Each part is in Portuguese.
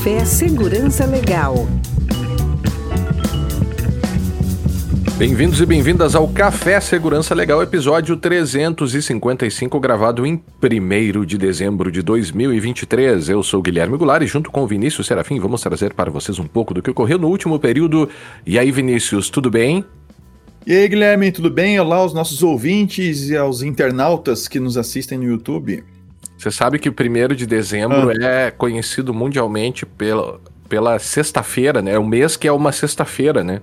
Café Segurança Legal. Bem-vindos e bem-vindas ao Café Segurança Legal, episódio 355, gravado em 1 de dezembro de 2023. Eu sou Guilherme Goulart e junto com o Vinícius Serafim vamos trazer para vocês um pouco do que ocorreu no último período. E aí, Vinícius, tudo bem? E aí, Guilherme, tudo bem? Olá aos nossos ouvintes e aos internautas que nos assistem no YouTube. Você sabe que o 1 de dezembro ah. é conhecido mundialmente pela, pela sexta-feira, né? É o mês que é uma sexta-feira, né?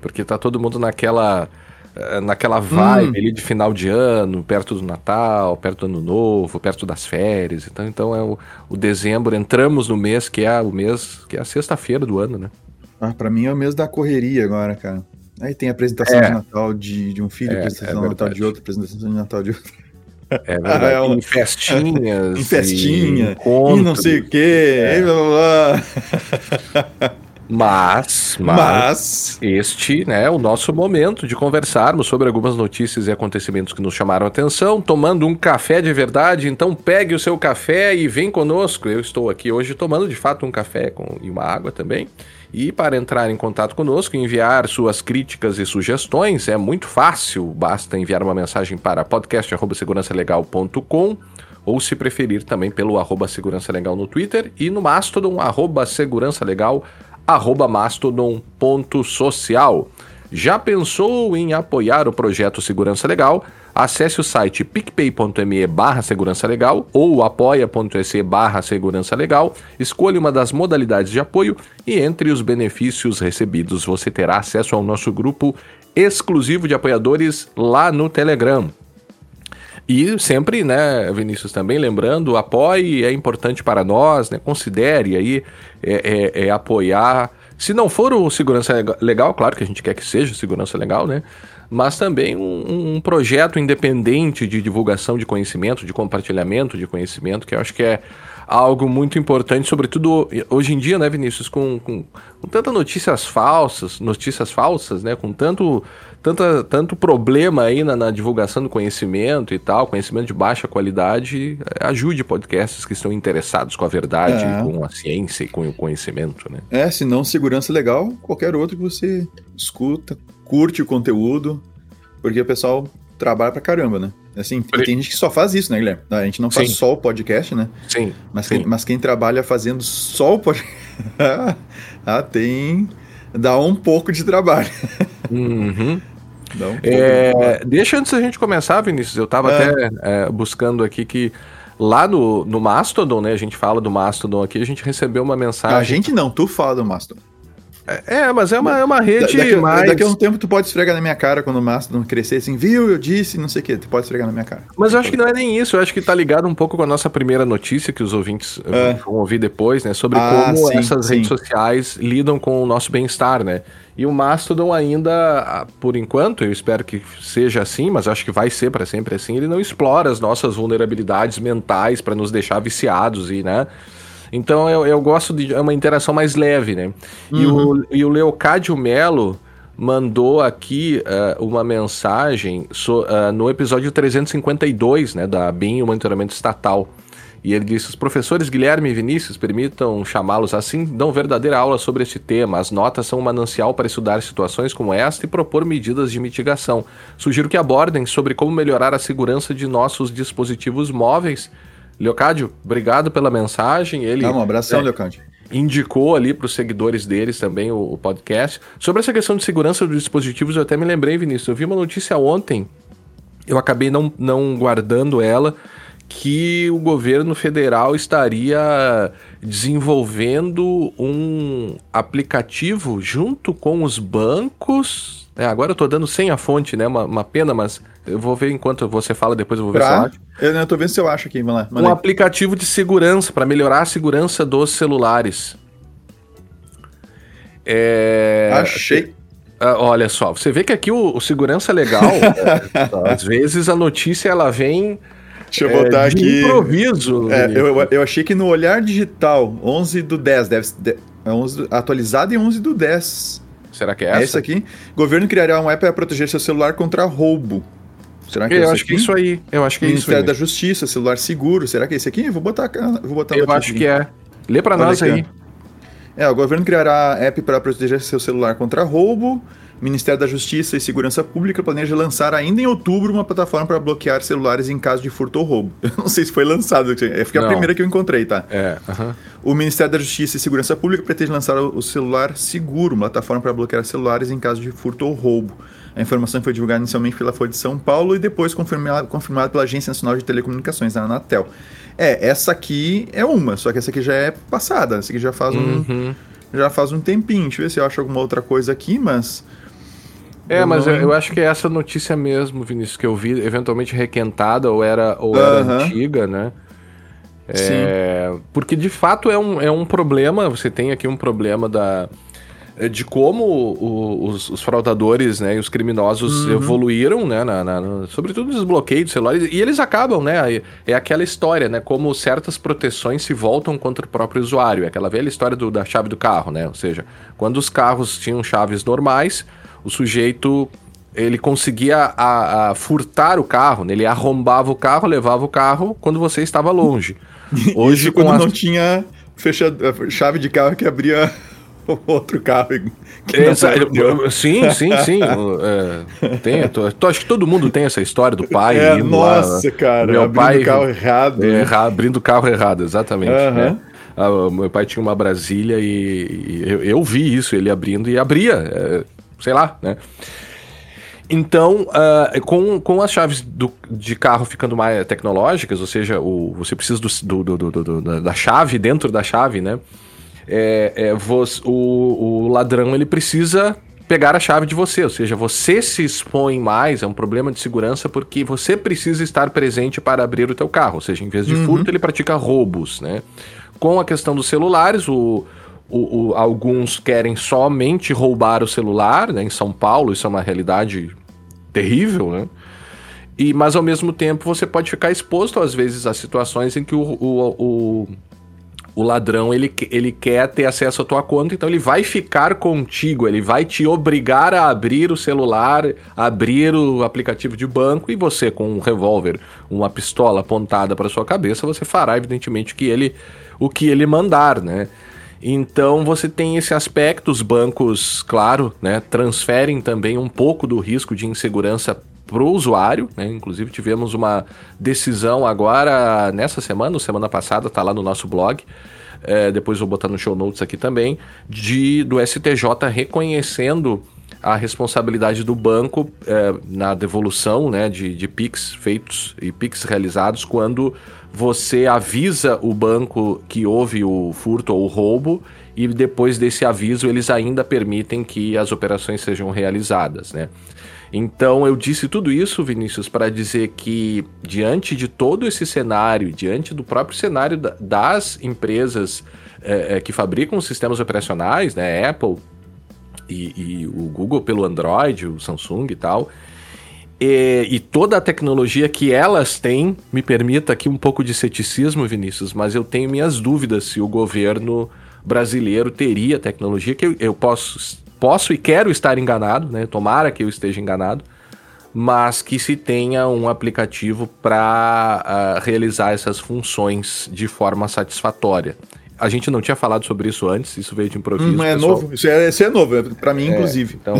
Porque tá todo mundo naquela eh, naquela vibe hum. ali de final de ano, perto do Natal, perto do Ano Novo, perto das férias. Então, então é o, o dezembro, entramos no mês que é o mês, que é a sexta-feira do ano, né? Ah, pra mim é o mês da correria agora, cara. Aí tem a apresentação é. de Natal de, de um filho, é, apresentação é de Natal de outro, apresentação de Natal de outro. É verdade. Ah, é uma... Em festinhas. em festinha. E, e não sei o quê. É. blá, blá, blá. Mas, mas, mas, este né, é o nosso momento de conversarmos sobre algumas notícias e acontecimentos que nos chamaram a atenção, tomando um café de verdade. Então pegue o seu café e vem conosco. Eu estou aqui hoje tomando de fato um café com, e uma água também. E para entrar em contato conosco e enviar suas críticas e sugestões é muito fácil. Basta enviar uma mensagem para podcast.segurançalegal.com ou se preferir também pelo arroba segurança legal no Twitter e no Mastodon, arroba segurança legal arroba mastodon.social. Já pensou em apoiar o projeto Segurança Legal? Acesse o site picpay.me barra segurança legal ou apoia.se barra segurança legal, escolha uma das modalidades de apoio e entre os benefícios recebidos você terá acesso ao nosso grupo exclusivo de apoiadores lá no Telegram. E sempre, né, Vinícius, também lembrando, apoie, é importante para nós, né? Considere aí é, é, é apoiar. Se não for o segurança legal, claro que a gente quer que seja segurança legal, né? Mas também um, um projeto independente de divulgação de conhecimento, de compartilhamento de conhecimento, que eu acho que é algo muito importante, sobretudo hoje em dia, né, Vinícius, com, com, com tantas notícias falsas, notícias falsas, né, com tanto tanta, tanto problema aí na, na, divulgação do conhecimento e tal, conhecimento de baixa qualidade, ajude podcasts que estão interessados com a verdade, é. com a ciência e com o conhecimento, né? É, se não segurança legal, qualquer outro que você escuta, curte o conteúdo, porque o pessoal trabalha pra caramba, né? Assim, tem gente que só faz isso, né, Guilherme? A gente não faz sim. só o podcast, né? Sim. Mas, sim. Quem, mas quem trabalha fazendo só o podcast. ah, tem. dá um pouco de trabalho. Uhum. Um é, deixa antes da gente começar, Vinícius, eu estava é. até é, buscando aqui que lá no, no Mastodon, né? A gente fala do Mastodon aqui, a gente recebeu uma mensagem. A gente não, tu fala do Mastodon. É, é, mas é uma, é uma rede daqui, mais... Daqui a um tempo tu pode esfregar na minha cara quando o Mastodon crescer assim, viu, eu disse, não sei o que, tu pode esfregar na minha cara. Mas eu acho que não é nem isso, eu acho que tá ligado um pouco com a nossa primeira notícia que os ouvintes é. vão ouvir depois, né, sobre ah, como sim, essas sim. redes sociais lidam com o nosso bem-estar, né. E o Mastodon ainda, por enquanto, eu espero que seja assim, mas acho que vai ser para sempre assim, ele não explora as nossas vulnerabilidades mentais para nos deixar viciados e, né, então eu, eu gosto de é uma interação mais leve, né? Uhum. E, o, uhum. e o Leocádio Melo mandou aqui uh, uma mensagem so, uh, no episódio 352, né, da BIM, o monitoramento estatal. E ele disse: Os professores Guilherme e Vinícius, permitam chamá-los assim, dão verdadeira aula sobre este tema. As notas são um manancial para estudar situações como esta e propor medidas de mitigação. Sugiro que abordem sobre como melhorar a segurança de nossos dispositivos móveis Leocádio, obrigado pela mensagem. Ele, um abração, é, Leocádio. Indicou ali para os seguidores deles também o, o, podcast. Sobre essa questão de segurança dos dispositivos, eu até me lembrei, Vinícius. Eu vi uma notícia ontem, eu acabei não, não guardando ela, que o governo federal estaria desenvolvendo um aplicativo junto com os bancos. É, agora eu estou dando sem a fonte, né? Uma, uma pena, mas eu vou ver enquanto você fala, depois eu vou ver pra... se eu acho. Eu, eu tô vendo se eu acho aqui, vamos lá. Um aplicativo de segurança, para melhorar a segurança dos celulares. É... Achei. Ah, olha só, você vê que aqui o, o segurança é legal, é, às vezes a notícia ela vem Deixa eu botar é, de aqui. improviso. É, eu, eu achei que no Olhar Digital, 11 do 10, deve ser. 11, atualizado em 11 do 10. Será que é essa? É essa aqui. Governo criará um app para proteger seu celular contra roubo. Será que eu é acho que é isso aí. Eu acho que é Ministério isso aí. da Justiça, celular seguro. Será que é esse aqui? Vou botar, vou botar Eu acho que é. Lê para nós aí. É, o governo criará app para proteger seu celular contra roubo. Ministério da Justiça e Segurança Pública planeja lançar ainda em outubro uma plataforma para bloquear celulares em caso de furto ou roubo. Eu não sei se foi lançado, é, foi a não. primeira que eu encontrei, tá? É. Uh -huh. O Ministério da Justiça e Segurança Pública pretende lançar o celular seguro, uma plataforma para bloquear celulares em caso de furto ou roubo. A informação foi divulgada inicialmente pela Folha de São Paulo e depois confirmada, confirmada pela Agência Nacional de Telecomunicações, a Anatel. É, essa aqui é uma, só que essa aqui já é passada, essa aqui já faz um, uhum. já faz um tempinho. Deixa eu ver se eu acho alguma outra coisa aqui, mas... É, mas eu, eu, acho que é essa notícia mesmo, Vinícius, que eu vi, eventualmente requentada ou era, ou uhum. era antiga, né? É, porque de fato é um, é um problema, você tem aqui um problema da, de como o, os, os, fraudadores né, e os criminosos uhum. evoluíram, né, na, na, sobretudo nos bloqueios de celulares, e eles acabam, né, é aquela história, né, como certas proteções se voltam contra o próprio usuário, é aquela velha história do, da chave do carro, né, ou seja, quando os carros tinham chaves normais, o sujeito ele conseguia a, a furtar o carro, né? ele arrombava o carro, levava o carro quando você estava longe. Hoje Isso quando as... não tinha fecha... chave de carro que abria outro carro. sim, sim, sim. É, tem, tô, tô, acho que todo mundo tem essa história do pai. É, nossa, lá, cara, meu abrindo pai, o carro errado. É, abrindo o carro errado, exatamente. Uhum. Né? Ah, meu pai tinha uma Brasília e, e eu, eu, vi isso, ele abrindo e abria. É, sei lá, né? Então, uh, com, com as chaves do, de carro ficando mais tecnológicas, ou seja, o, você precisa do, do, do, do da chave dentro da chave, né? É, é, você, o, o ladrão ele precisa pegar a chave de você, ou seja, você se expõe mais, é um problema de segurança porque você precisa estar presente para abrir o teu carro, ou seja, em vez de uhum. furto ele pratica roubos, né? Com a questão dos celulares, o, o, o, alguns querem somente roubar o celular, né? Em São Paulo isso é uma realidade terrível, né? E, mas ao mesmo tempo você pode ficar exposto às vezes a situações em que o, o, o, o ladrão ele, ele quer ter acesso à tua conta, então ele vai ficar contigo, ele vai te obrigar a abrir o celular, abrir o aplicativo de banco e você com um revólver, uma pistola apontada para sua cabeça, você fará evidentemente que ele o que ele mandar, né? Então você tem esse aspecto, os bancos, claro, né, transferem também um pouco do risco de insegurança para o usuário, né? Inclusive tivemos uma decisão agora nessa semana, semana passada, tá lá no nosso blog. É, depois vou botar no show notes aqui também, de do STJ reconhecendo a responsabilidade do banco é, na devolução né, de, de PIX feitos e PIX realizados quando você avisa o banco que houve o furto ou o roubo e depois desse aviso eles ainda permitem que as operações sejam realizadas, né? Então eu disse tudo isso, Vinícius, para dizer que diante de todo esse cenário, diante do próprio cenário das empresas é, é, que fabricam sistemas operacionais, né, Apple e, e o Google pelo Android, o Samsung e tal, e, e, toda a tecnologia que elas têm, me permita aqui um pouco de ceticismo, Vinícius, mas eu tenho minhas dúvidas se o governo brasileiro teria tecnologia, que eu, eu posso, posso e quero estar enganado, né? Tomara que eu esteja enganado, mas que se tenha um aplicativo para uh, ah, realizar essas funções de forma satisfatória. A gente não tinha falado sobre isso antes, isso veio de improviso. Hum, é pessoal. novo, isso é, isso é novo, é para mim, é, inclusive. Então.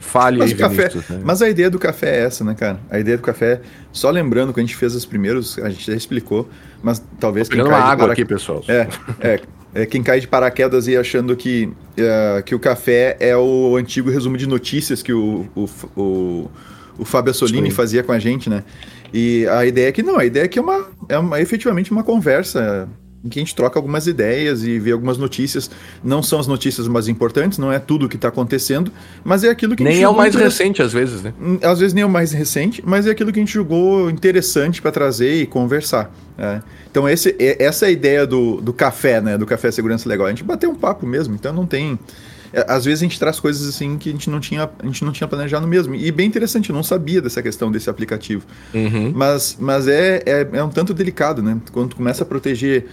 Fale mas aí, café, né? Mas a ideia do café é essa, né, cara? A ideia do café, só lembrando que a gente fez os primeiros, a gente já explicou, mas talvez Tô quem cai água para... aqui, pessoal. É, é, é, quem cai de paraquedas e achando que, uh, que o café é o antigo resumo de notícias que o, o, o, o Fábio Assolini fazia com a gente, né? E a ideia é que não, a ideia é que é, uma, é uma, efetivamente uma conversa em que a gente troca algumas ideias e vê algumas notícias. Não são as notícias mais importantes, não é tudo o que está acontecendo, mas é aquilo que Nem é o mais recente, às vezes, né? Hum, às vezes nem é o mais recente, mas é aquilo que a gente julgou interessante para trazer e conversar. É. Então, esse, essa é a ideia do, do café, né? Do Café Segurança Legal. A gente bateu um papo mesmo, então não tem. É, às vezes a gente traz coisas assim que a gente não tinha, a gente não tinha planejado mesmo. E bem interessante, eu não sabia dessa questão desse aplicativo. Uhum. Mas, mas é, é, é, um tanto delicado, né? Quando tu começa a proteger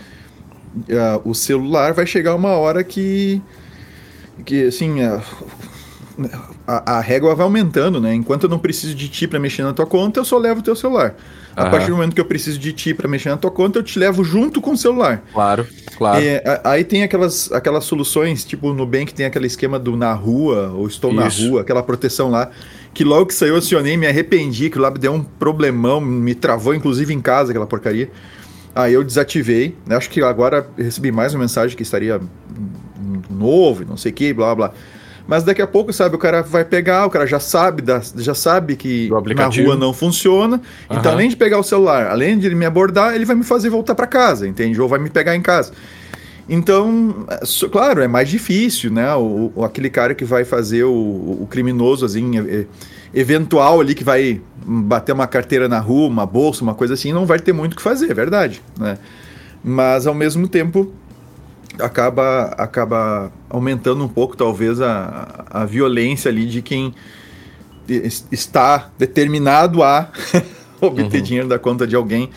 uh, o celular, vai chegar uma hora que. que assim. Uh, a, a, régua vai aumentando, né? Enquanto eu não preciso de ti para mexer na tua conta, eu só levo o teu celular. A partir do momento que eu preciso de ti para mexer na tua conta, eu te levo junto com o celular. Claro, claro. É, aí tem aquelas, aquelas soluções, tipo no Nubank tem aquele esquema do na rua, ou estou Isso. na rua, aquela proteção lá, que logo que saiu eu acionei, me arrependi, que lá deu um problemão, me travou inclusive em casa aquela porcaria. Aí eu desativei, acho que agora recebi mais uma mensagem que estaria novo, não sei o que, blá blá. Mas daqui a pouco, sabe, o cara vai pegar, o cara já sabe, da, já sabe que na rua não funciona. Uhum. Então, além de pegar o celular, além de ele me abordar, ele vai me fazer voltar para casa, entende? Ou vai me pegar em casa. Então, claro, é mais difícil, né? O, o aquele cara que vai fazer o, o, criminoso, assim, eventual ali, que vai bater uma carteira na rua, uma bolsa, uma coisa assim, não vai ter muito o que fazer, é verdade, né? Mas, ao mesmo tempo, acaba, acaba aumentando um pouco, talvez, a, a violência ali de quem está determinado a obter uhum. dinheiro da conta de alguém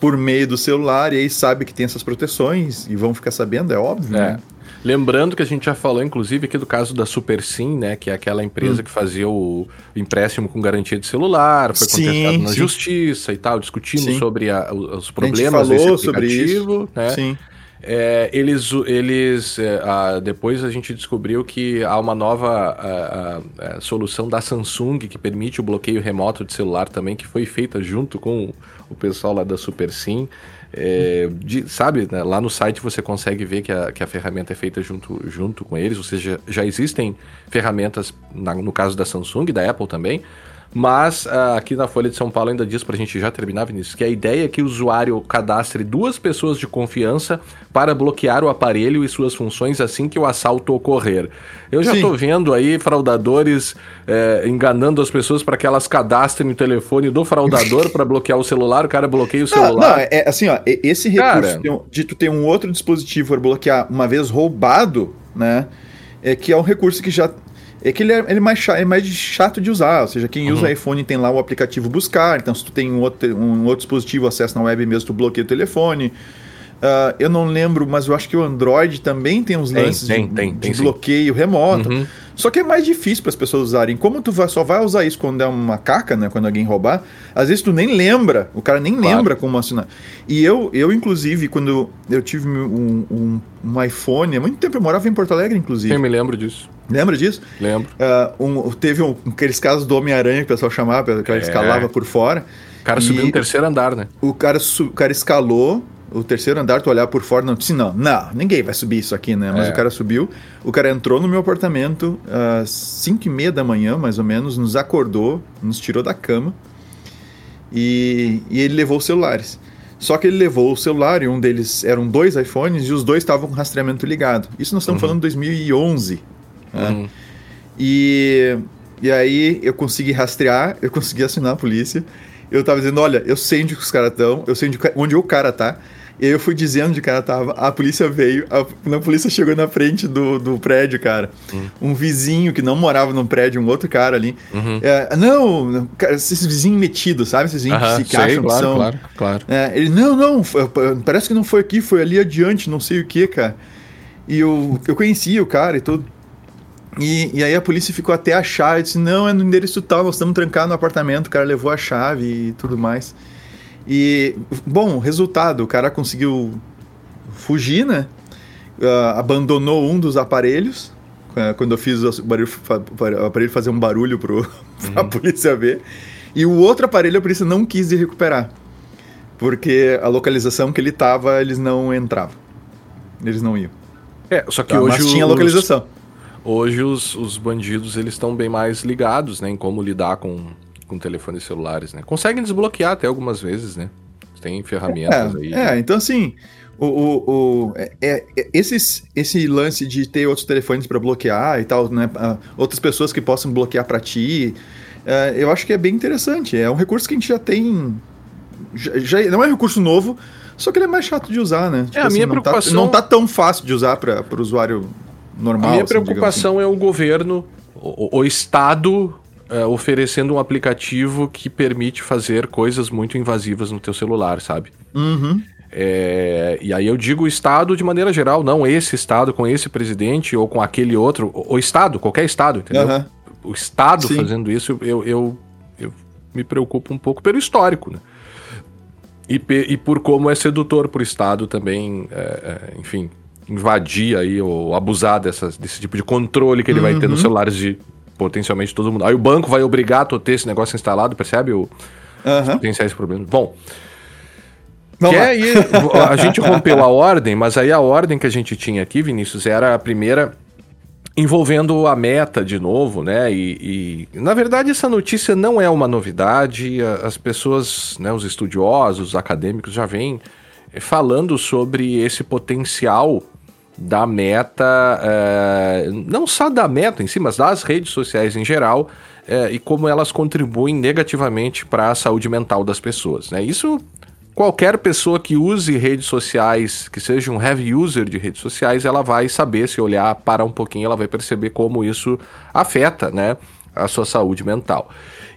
por meio do celular e aí sabe que tem essas proteções e vão ficar sabendo, é óbvio, é. né? Lembrando que a gente já falou, inclusive, aqui do caso da SuperSim, né? Que é aquela empresa hum. que fazia o empréstimo com garantia de celular, foi sim, contestado na sim. justiça e tal, discutindo sim. sobre a, os problemas desse aplicativo, sobre isso. né? Sim. É, eles, eles é, a, depois a gente descobriu que há uma nova a, a, solução da Samsung que permite o bloqueio remoto de celular também, que foi feita junto com o pessoal lá da SuperSim. É, de, sabe, né, lá no site você consegue ver que a, que a ferramenta é feita junto, junto com eles, ou seja, já existem ferramentas, na, no caso da Samsung, da Apple também, mas uh, aqui na Folha de São Paulo ainda diz para a gente já terminar, Vinícius, que a ideia é que o usuário cadastre duas pessoas de confiança para bloquear o aparelho e suas funções assim que o assalto ocorrer. Eu já estou vendo aí fraudadores é, enganando as pessoas para que elas cadastrem o telefone do fraudador para bloquear o celular, o cara bloqueia o celular. Não, não é assim, ó, esse recurso cara, de tu ter um outro dispositivo para bloquear uma vez roubado, né? É que é um recurso que já é que ele é, ele é, mais, chato, é mais chato de usar. Ou seja, quem uhum. usa iPhone tem lá o aplicativo buscar. Então, se tu tem um outro, um outro dispositivo, acesso na web mesmo, tu bloqueia o telefone. Uh, eu não lembro, mas eu acho que o Android também tem uns lances tem, de, tem, tem, de bloqueio remoto. Uhum. Só que é mais difícil para as pessoas usarem. Como tu vai, só vai usar isso quando é uma caca, né? Quando alguém roubar, às vezes tu nem lembra, o cara nem claro. lembra como assinar. E eu, eu inclusive, quando eu tive um, um, um, iPhone, há muito tempo eu morava em Porto Alegre, inclusive. Eu me lembro disso. Lembra disso? Lembro. Uh, um, teve um, aqueles casos do Homem-Aranha que o pessoal chamava, que é. escalava por fora. O cara subiu no terceiro andar, né? O cara, o cara escalou, o terceiro andar, tu olhar por fora, não disse, não, não, ninguém vai subir isso aqui, né? Mas é. o cara subiu, o cara entrou no meu apartamento às 5 e meia da manhã, mais ou menos, nos acordou, nos tirou da cama e, e ele levou os celulares. Só que ele levou o celular e um deles eram dois iPhones e os dois estavam com rastreamento ligado. Isso nós estamos uhum. falando de 2011. Né? Uhum. E, e aí eu consegui rastrear, eu consegui assinar a polícia. Eu tava dizendo, olha, eu sei onde os caras estão, eu sei onde, onde o cara tá. E aí eu fui dizendo de cara tava. A polícia veio, a, a polícia chegou na frente do, do prédio, cara, uhum. um vizinho que não morava no prédio, um outro cara ali. Uhum. É, não, cara, esses vizinhos metidos, sabe? Esses vizinhos que se sei, acham claro, que são. Claro, claro. É, ele, não, não, parece que não foi aqui, foi ali adiante, não sei o que, cara. E eu, eu conhecia o cara e tudo. E, e aí a polícia ficou até achar, eu disse, não, é no endereço tal, nós estamos trancados no apartamento, o cara levou a chave e tudo mais. E, bom, resultado, o cara conseguiu fugir, né? Uh, abandonou um dos aparelhos, uh, quando eu fiz o, barulho, o aparelho fazer um barulho para uhum. a polícia ver. E o outro aparelho a polícia não quis recuperar. Porque a localização que ele estava, eles não entravam. Eles não iam. É, só que tá, hoje. Mas tinha localização. Hoje os, os bandidos eles estão bem mais ligados, né? Em como lidar com com telefones celulares, né? Conseguem desbloquear até algumas vezes, né? Tem ferramentas é, aí. É, então assim, o, o, o é, é, esses, esse lance de ter outros telefones para bloquear e tal, né? Uh, outras pessoas que possam bloquear para ti, uh, eu acho que é bem interessante. É um recurso que a gente já tem. Já, já, não é um recurso novo, só que ele é mais chato de usar, né? Tipo é, a assim, minha não tá, preocupação. Tá, não tá tão fácil de usar para o usuário normal. A minha assim, preocupação assim. é o governo, o, o Estado uh, oferecendo um aplicativo que permite fazer coisas muito invasivas no teu celular, sabe? Uhum. É, e aí eu digo o Estado de maneira geral, não esse Estado com esse presidente ou com aquele outro, o, Estado, qualquer Estado, entendeu? Uhum. o Estado Sim. fazendo isso, eu, eu, eu me preocupo um pouco pelo histórico, né? E, e por como é sedutor para o Estado também, é, é, enfim, invadir aí ou abusar dessas, desse tipo de controle que ele uhum. vai ter nos uhum. celulares de potencialmente todo mundo. Aí o banco vai obrigar a ter esse negócio instalado, percebe? O, uhum. Potenciais problemas. Bom. Vamos que aí, a gente rompeu a ordem, mas aí a ordem que a gente tinha aqui, Vinícius, era a primeira envolvendo a meta de novo, né? E, e, na verdade essa notícia não é uma novidade. As pessoas, né, os estudiosos, os acadêmicos já vêm eh, falando sobre esse potencial da meta, é, não só da meta em si, mas das redes sociais em geral. É, e como elas contribuem negativamente para a saúde mental das pessoas. Né? Isso qualquer pessoa que use redes sociais, que seja um heavy user de redes sociais, ela vai saber, se olhar para um pouquinho, ela vai perceber como isso afeta né, a sua saúde mental.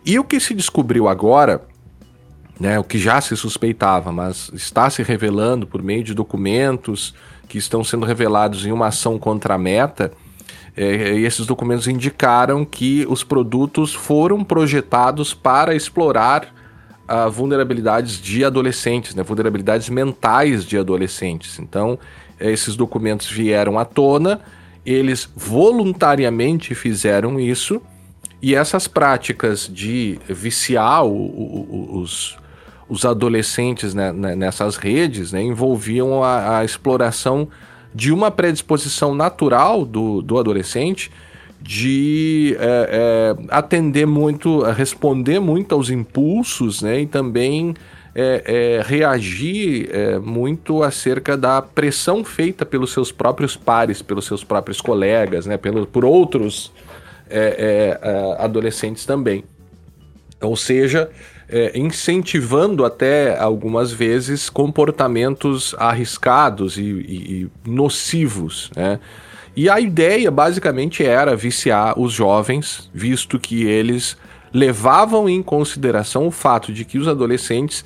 E o que se descobriu agora, né, o que já se suspeitava, mas está se revelando por meio de documentos que estão sendo revelados em uma ação contra a Meta, é, e esses documentos indicaram que os produtos foram projetados para explorar a vulnerabilidades de adolescentes, né, vulnerabilidades mentais de adolescentes. Então, esses documentos vieram à tona, eles voluntariamente fizeram isso, e essas práticas de viciar o, o, os, os adolescentes né, né, nessas redes né, envolviam a, a, exploração de uma predisposição natural do, do adolescente de é, é, atender muito, responder muito aos impulsos, né? E também é, é reagir é, muito acerca da pressão feita pelos seus próprios pares, pelos seus próprios colegas, né? Pelo, por outros é, adolescentes também. Ou seja, incentivando até algumas vezes comportamentos arriscados e, e, e nocivos, né? E a ideia basicamente era viciar os jovens, visto que eles levavam em consideração o fato de que os adolescentes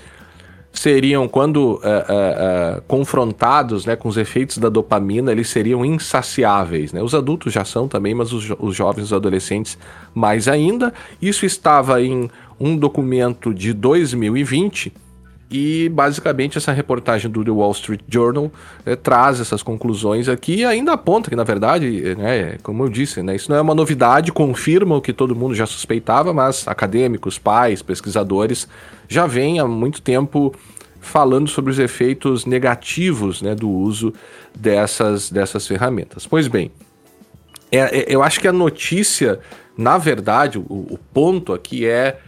seriam, quando uh, uh, uh, confrontados né, com os efeitos da dopamina, eles seriam insaciáveis. Né? Os adultos já são também, mas os, os jovens, os adolescentes mais ainda. Isso estava em um documento de 2020 e basicamente essa reportagem do The Wall Street Journal é, traz essas conclusões aqui e ainda aponta que, na verdade, né, como eu disse, né, isso não é uma novidade, confirma o que todo mundo já suspeitava, mas acadêmicos, pais, pesquisadores já vêm há muito tempo falando sobre os efeitos negativos né, do uso dessas, dessas ferramentas. Pois bem, é, é, eu acho que a notícia, na verdade, o, o ponto aqui é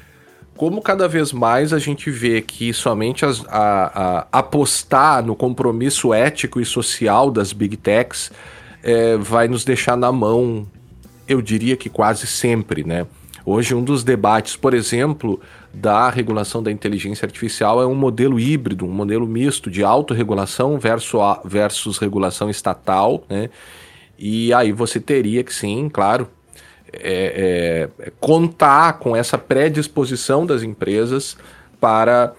como cada vez mais a gente vê que somente as, a, a, apostar no compromisso ético e social das big techs é, vai nos deixar na mão, eu diria que quase sempre, né? Hoje, um dos debates, por exemplo, da regulação da inteligência artificial é um modelo híbrido, um modelo misto de autorregulação versus, versus regulação estatal, né? E aí você teria que, sim, claro, é, é, contar com essa predisposição das empresas para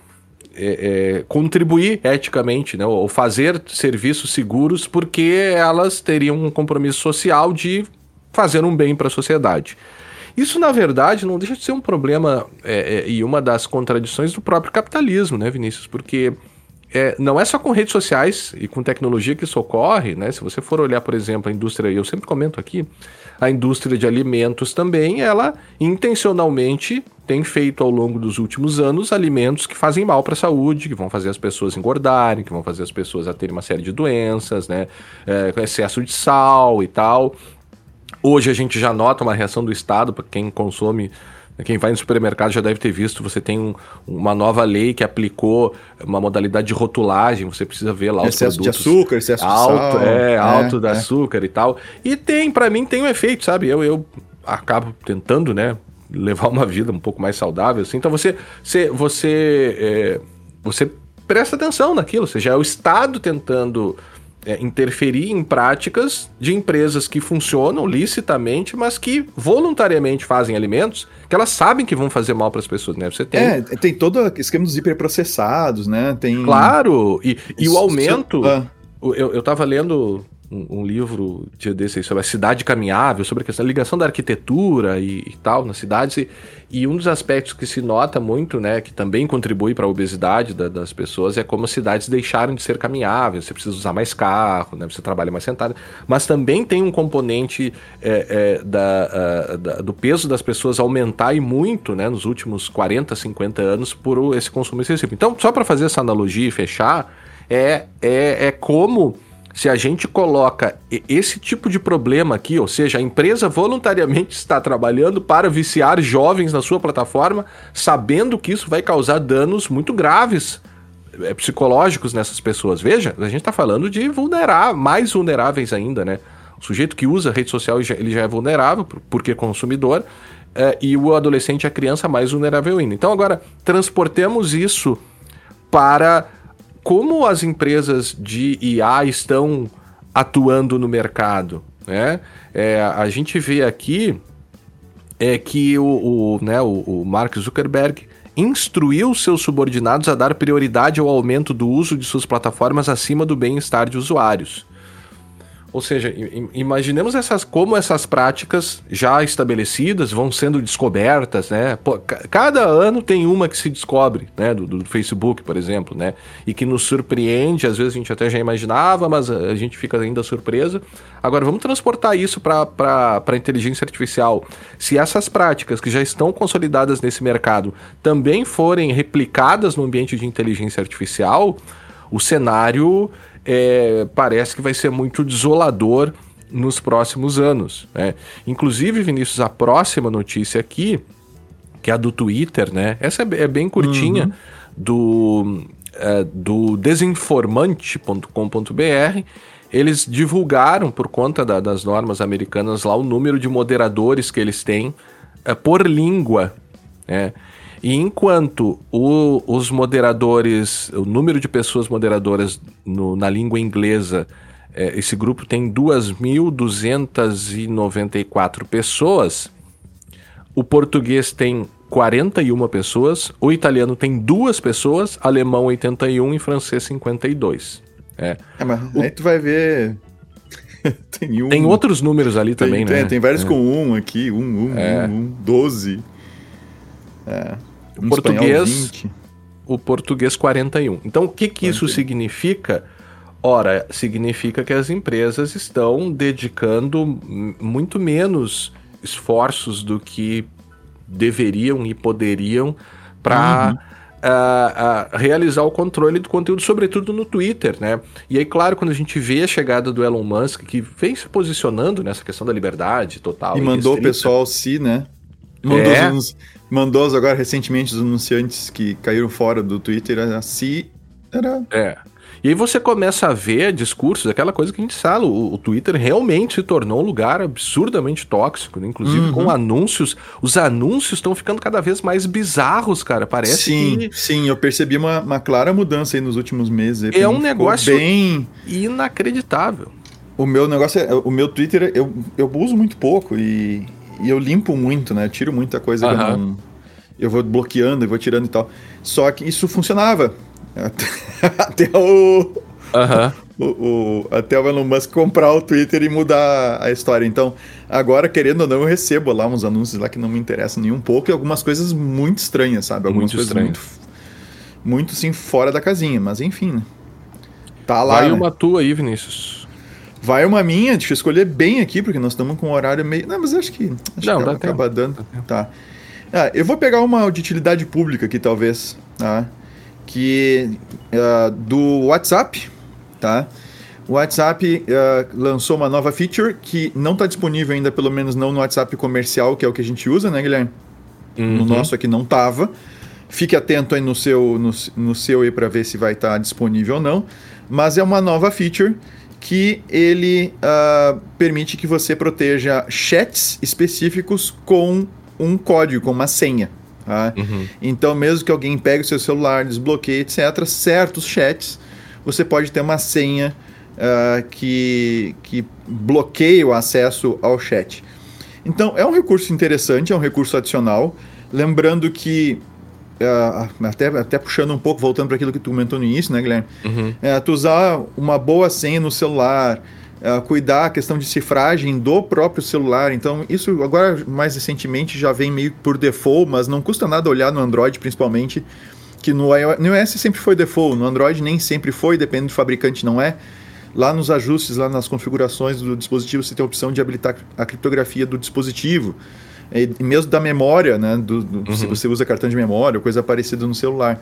é, é, contribuir eticamente, né, ou fazer serviços seguros, porque elas teriam um compromisso social de fazer um bem para a sociedade. Isso, na verdade, não deixa de ser um problema é, é, e uma das contradições do próprio capitalismo, né, Vinícius? Porque é, não é só com redes sociais e com tecnologia que isso ocorre, né? Se você for olhar, por exemplo, a indústria, eu sempre comento aqui, a indústria de alimentos também, ela intencionalmente tem feito ao longo dos últimos anos alimentos que fazem mal para a saúde, que vão fazer as pessoas engordarem, que vão fazer as pessoas a terem uma série de doenças, né? É, excesso de sal e tal. Hoje a gente já nota uma reação do Estado para quem consome quem vai no supermercado já deve ter visto, você tem um, uma nova lei que aplicou uma modalidade de rotulagem, você precisa ver lá excesso os produtos. de açúcar, excesso alto, de sal. É, é alto é, de açúcar e tal. E tem, para mim, tem um efeito, sabe? Eu, eu acabo tentando, né, levar uma vida um pouco mais saudável, assim. Então você, você, você, é, você presta atenção naquilo, ou seja, é o Estado tentando é, interferir em práticas de empresas que funcionam licitamente, mas que voluntariamente fazem alimentos que elas sabem que vão fazer mal para as pessoas, né? Você tem. É, tem todo esquema dos hiperprocessados, né? Tem. Claro! E, e o aumento. Ah. Eu, eu tava lendo um, um livro dia desse sobre a cidade caminhável, sobre a questão ligação da arquitetura e, e tal nas cidades. E, e, um dos aspectos que se nota muito, né, que também contribui para a obesidade da, das pessoas, é como as cidades deixaram de ser caminháveis. Você precisa usar mais carro, né, você trabalha mais sentado. Mas também tem um componente é, é, da, da, do peso das pessoas aumentar e muito né, nos últimos 40, 50 anos por esse consumo excessivo. Então, só para fazer essa analogia e fechar, é, é, é como se a gente coloca esse tipo de problema aqui, ou seja, a empresa voluntariamente está trabalhando para viciar jovens na sua plataforma, sabendo que isso vai causar danos muito graves é, psicológicos nessas pessoas. Veja, a gente está falando de vulnerar, mais vulneráveis ainda, né? O sujeito que usa rede social ele já é vulnerável porque consumidor é, e o adolescente, a criança, mais vulnerável ainda. Então agora transportemos isso para como as empresas de IA estão atuando no mercado. Né? É, a gente vê aqui é que o, o, né, o, o Mark Zuckerberg instruiu seus subordinados a dar prioridade ao aumento do uso de suas plataformas acima do bem-estar de usuários. Ou seja, imaginemos essas, como essas práticas já estabelecidas vão sendo descobertas, né? Cada ano tem uma que se descobre, né? Do, do, Facebook, por exemplo, né? E que nos surpreende, às vezes a gente até já imaginava, mas a gente fica ainda surpresa. Agora, vamos transportar isso para a inteligência artificial. Se essas práticas que já estão consolidadas nesse mercado também forem replicadas no ambiente de inteligência artificial, o cenário é, parece que vai ser muito desolador nos próximos anos. Né? Inclusive, Vinícius, a próxima notícia aqui, que é a do Twitter, né? Essa é, é bem curtinha, uhum. do, é, do desinformante.com.br. Eles divulgaram, por conta da, das normas americanas, lá o número de moderadores que eles têm é, por língua. Né? E enquanto o, os moderadores, o número de pessoas moderadoras no, na língua inglesa, é, esse grupo tem 2.294 pessoas, o português tem 41 pessoas, o italiano tem duas pessoas, alemão 81 e francês 52. É. é mas o... aí tu vai ver. tem, um... tem outros números ali tem, também, tem, né? Tem vários é. com um aqui, um, um, é. um, um, 12. É. O português, o português 41. Então, o que, que isso significa? Ora, significa que as empresas estão dedicando muito menos esforços do que deveriam e poderiam para uhum. Uh, uh, realizar o controle do conteúdo, sobretudo no Twitter, né? E aí, claro, quando a gente vê a chegada do Elon Musk, que vem se posicionando nessa questão da liberdade total. E, e mandou restrita. o pessoal se, né? Mandou é. uns, mandou agora recentemente os anunciantes que caíram fora do Twitter, assim, era... É. E aí você começa a ver discursos, aquela coisa que a gente sabe, o, o Twitter realmente se tornou um lugar absurdamente tóxico, né? inclusive uhum. com anúncios. Os anúncios estão ficando cada vez mais bizarros, cara. Parece sim, que... Sim, eu percebi uma, uma clara mudança aí nos últimos meses. É um negócio bem inacreditável. O meu negócio é, o meu Twitter eu, eu uso muito pouco e e eu limpo muito, né? tiro muita coisa que eu não. Eu vou bloqueando, eu vou tirando e tal. Só que isso funcionava. Até, até o, o, o, Até o Elon Musk comprar o Twitter e mudar a história. Então, agora, querendo ou não, eu recebo lá uns anúncios lá que não me interessam nem um pouco e algumas coisas muito estranhas, sabe? Algumas muito coisas estranho. muito. Muito sim, fora da casinha, mas enfim, né? Tá lá. Vai né? uma tua aí, Vinícius. Vai uma minha, deixa eu escolher bem aqui, porque nós estamos com um horário meio. Não, mas acho que. Acho Não, que dá acaba tempo. dando. Tá. Ah, eu vou pegar uma de utilidade pública aqui, talvez. Tá? Que. Uh, do WhatsApp. Tá? O WhatsApp uh, lançou uma nova feature que não está disponível ainda, pelo menos não no WhatsApp comercial, que é o que a gente usa, né, Guilherme? Uhum. No nosso aqui não tava. Fique atento aí no seu, no, no seu aí para ver se vai estar tá disponível ou não. Mas é uma nova feature que ele uh, permite que você proteja chats específicos com um código, com uma senha. Tá? Uhum. Então, mesmo que alguém pegue o seu celular, desbloqueie, etc., certos chats, você pode ter uma senha uh, que, que bloqueia o acesso ao chat. Então, é um recurso interessante, é um recurso adicional. Lembrando que uh, até, até puxando um pouco, voltando para aquilo que tu comentou no início, né, Guilherme? Uhum. É, tu usar uma boa senha no celular, uh, cuidar a questão de cifragem do próprio celular. Então, isso agora, mais recentemente, já vem meio por default, mas não custa nada olhar no Android, principalmente, que no iOS, no iOS sempre foi default, no Android nem sempre foi, dependendo do fabricante, não é. Lá nos ajustes, lá nas configurações do dispositivo, você tem a opção de habilitar a criptografia do dispositivo. E mesmo da memória, né? Do, do, uhum. Se você usa cartão de memória ou coisa parecida no celular.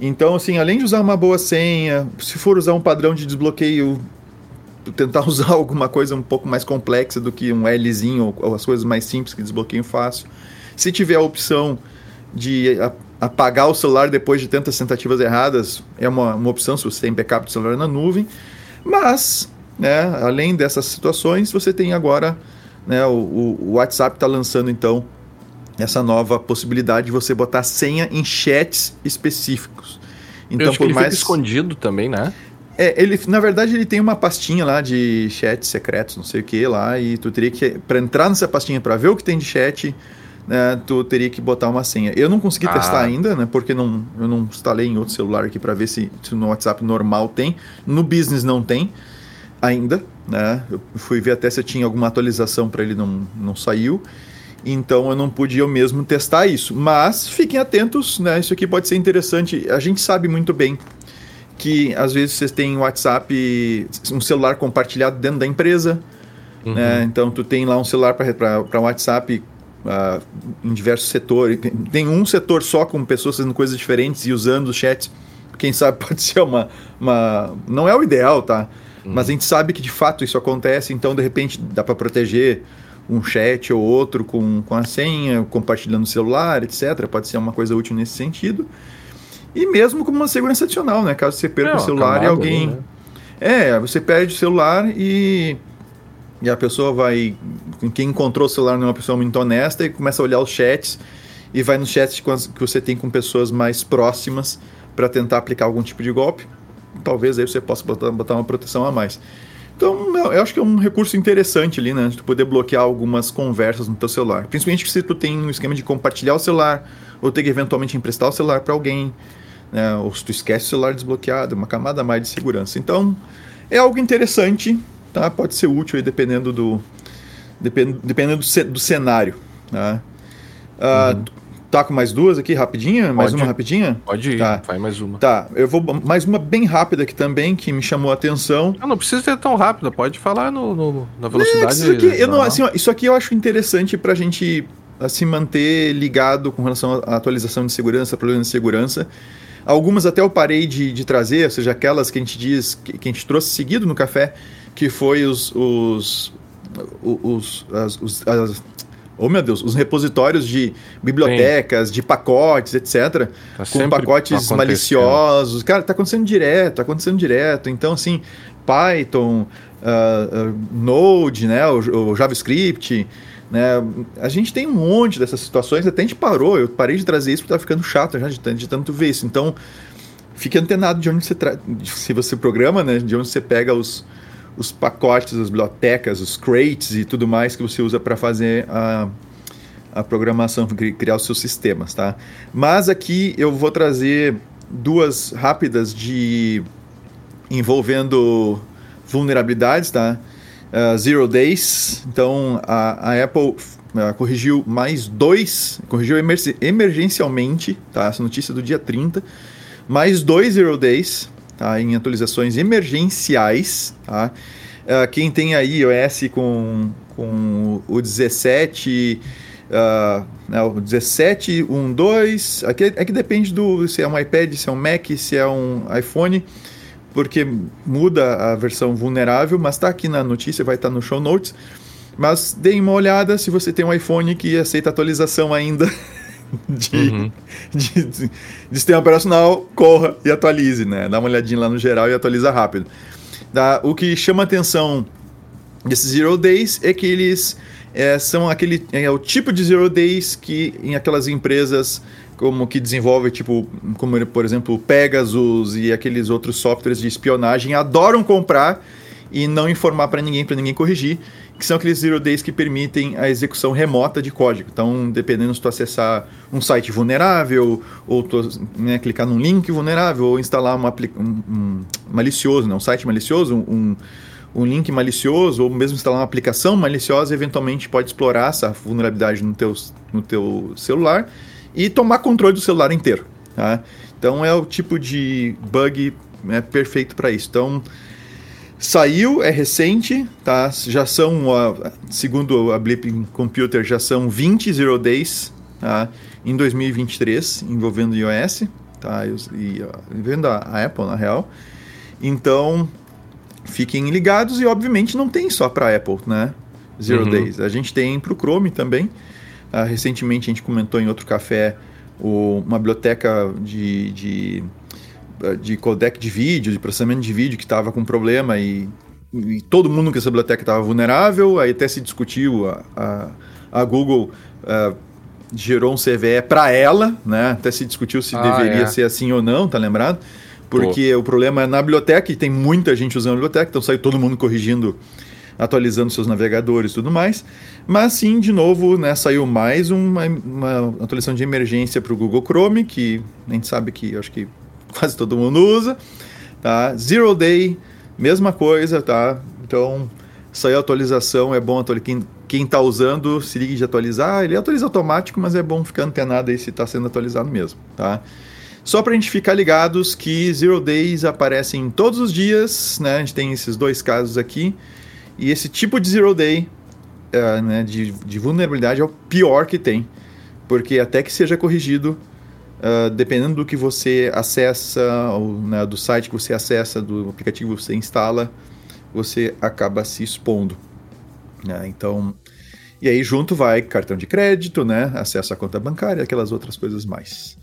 Então, assim, além de usar uma boa senha, se for usar um padrão de desbloqueio, tentar usar alguma coisa um pouco mais complexa do que um Lzinho ou, ou as coisas mais simples que desbloqueiam fácil. Se tiver a opção de apagar o celular depois de tantas tentativas erradas, é uma, uma opção se você tem backup do celular na nuvem. Mas, né, além dessas situações, você tem agora né, o, o WhatsApp está lançando então essa nova possibilidade de você botar senha em chats específicicos. Então, Eu acho por que ele mais escondido também, né? É, ele, na verdade, ele tem uma pastinha lá de chats secretos, não sei o que lá, e tu teria que, para entrar nessa pastinha para ver o que tem de chat, né, tu teria que botar uma senha. Eu não consegui ah. testar ainda, né, porque não, eu não instalei em outro celular aqui para ver se, se no WhatsApp normal tem. No business não tem ainda, né? Eu fui ver até se tinha alguma atualização para ele, não, não saiu. Então eu não pude eu mesmo testar isso. Mas fiquem atentos, né? Isso aqui pode ser interessante. A gente sabe muito bem que às vezes vocês têm WhatsApp, um celular compartilhado dentro da empresa. Uhum. Né? Então tu tem lá um celular para WhatsApp uh, em diversos setores. Tem um setor só com pessoas fazendo coisas diferentes e usando os chats. Quem sabe pode ser uma, uma. Não é o ideal, tá? Uhum. Mas a gente sabe que de fato isso acontece, então de repente dá para proteger um chat ou outro com, com a senha, compartilhando o celular, etc. Pode ser uma coisa útil nesse sentido. E mesmo como uma segurança adicional, né? Caso você perca é, o celular e alguém. Ali, né? É, você perde o celular e. E a pessoa vai. Quem encontrou o celular não é uma pessoa muito honesta e começa a olhar os chats e vai nos chats que você tem com pessoas mais próximas para tentar aplicar algum tipo de golpe. Talvez aí você possa botar, botar uma proteção a mais. Então, eu acho que é um recurso interessante ali, né? De tu poder bloquear algumas conversas no teu celular. Principalmente se tu tem um esquema de compartilhar o celular, ou ter que eventualmente emprestar o celular para alguém, né? Ou se tu esquece o celular desbloqueado, uma camada a mais de segurança. Então, é algo interessante, tá? Pode ser útil aí dependendo do depend, dependendo do, do cenário, tá? Uh, uhum. Tá com mais duas aqui, rapidinha? Mais uma rapidinha? Pode ir, tá. vai mais uma. Tá, eu vou mais uma bem rápida aqui também, que me chamou a atenção. Não, não precisa ser tão rápida, pode falar no, no na velocidade. isso, aqui, eu não, assim, ó, isso aqui eu acho interessante pra gente se manter ligado com relação à atualização de segurança, problemas de segurança. Algumas até eu parei de, de trazer, ou seja, aquelas que a gente diz, que, que a gente trouxe seguido no café, que foi os, os os, as, os, as, oh meu Deus, os repositórios de bibliotecas, Sim. de pacotes, etc., tá com pacotes maliciosos. Cara, tá acontecendo direto, tá acontecendo direto. Então, assim, Python, uh, uh, Node, né, o, o, JavaScript, né, a gente tem um monte dessas situações, até a gente parou, eu parei de trazer isso porque tá ficando chato já de, de tanto ver isso. Então, fique antenado de onde você, tra... se você programa, né, de onde você pega os os pacotes, as bibliotecas, os crates e tudo mais que você usa para fazer a, a programação, criar os seus sistemas, tá? Mas aqui eu vou trazer duas rápidas de envolvendo vulnerabilidades, tá? Uh, zero Days, então a, a Apple uh, corrigiu mais dois, corrigiu emer emergencialmente, tá? Essa notícia do dia 30, mais dois Zero Days tá? em atualizações emergenciais. Tá? Uh, quem tem aí iOS com, com o 17, uh, né, o 17, 1, 2, aqui é, é que depende do se é um iPad, se é um Mac, se é um iPhone, porque muda a versão vulnerável, mas está aqui na notícia, vai estar tá no show notes. Mas deem uma olhada se você tem um iPhone que aceita atualização ainda. de, uhum. de, de, de, sistema operacional, corra e atualize, né? Dá uma olhadinha lá no geral e atualiza rápido. Tá? O que chama atenção desses Zero Days é que eles é, são aquele é o tipo de Zero Days que em aquelas empresas como que desenvolve tipo como por exemplo Pegasus e aqueles outros softwares de espionagem adoram comprar e não informar para ninguém para ninguém corrigir que são aqueles zero days que permitem a execução remota de código. Então, dependendo se tu acessar um site vulnerável, ou tu, né, clicar num link vulnerável, ou instalar uma, um, um malicioso, né, um site malicioso, um, um link malicioso ou mesmo instalar uma aplicação maliciosa, eventualmente pode explorar essa vulnerabilidade no teu, no teu celular e tomar controle do celular inteiro. Tá? Então é o tipo de bug né, perfeito para isso. Então saiu, é recente, tá? Já são, segundo a Blip Computer, já são 20 zero days tá? em 2023 envolvendo iOS, tá? E, envolvendo a, a Apple na real. Então fiquem ligados e obviamente não tem só para Apple, né? Zero uhum. Days. A gente tem para o Chrome também. Uh, recentemente a gente comentou em outro café o, uma biblioteca de, de, ah, de, codec de vídeo, de processamento de vídeo que estava com problema e, e, todo mundo que essa biblioteca estava vulnerável. Aí até se discutiu, a, a, a Google uh, gerou um CVE para ela, né? Até se discutiu se ah, deveria é. ser assim ou não, tá lembrado? Porque Pô. o problema é na biblioteca e tem muita gente usando a biblioteca, então sai todo mundo corrigindo, atualizando seus navegadores e tudo mais. Mas sim, de novo, né, saiu mais uma, uma atualização de emergência para o Google Chrome, que a gente sabe que acho que quase todo mundo usa. Tá? Zero Day, mesma coisa, tá? Então, saiu a atualização, é bom atualizar. Quem está usando, se ligue de atualizar. Ele atualiza automático, mas é bom ficar antenado aí se está sendo atualizado mesmo, tá? Só para a gente ficar ligados que Zero Days aparecem todos os dias, né? A gente tem esses dois casos aqui. E esse tipo de Zero Day, uh, né, de, de, vulnerabilidade, é o pior que tem. Porque até que seja corrigido, uh, dependendo do que você acessa, ou, né, do site que você acessa, do aplicativo que você instala, você acaba se expondo. Né? Então, e aí junto vai cartão de crédito, né? Acesso à conta bancária, aquelas outras coisas mais.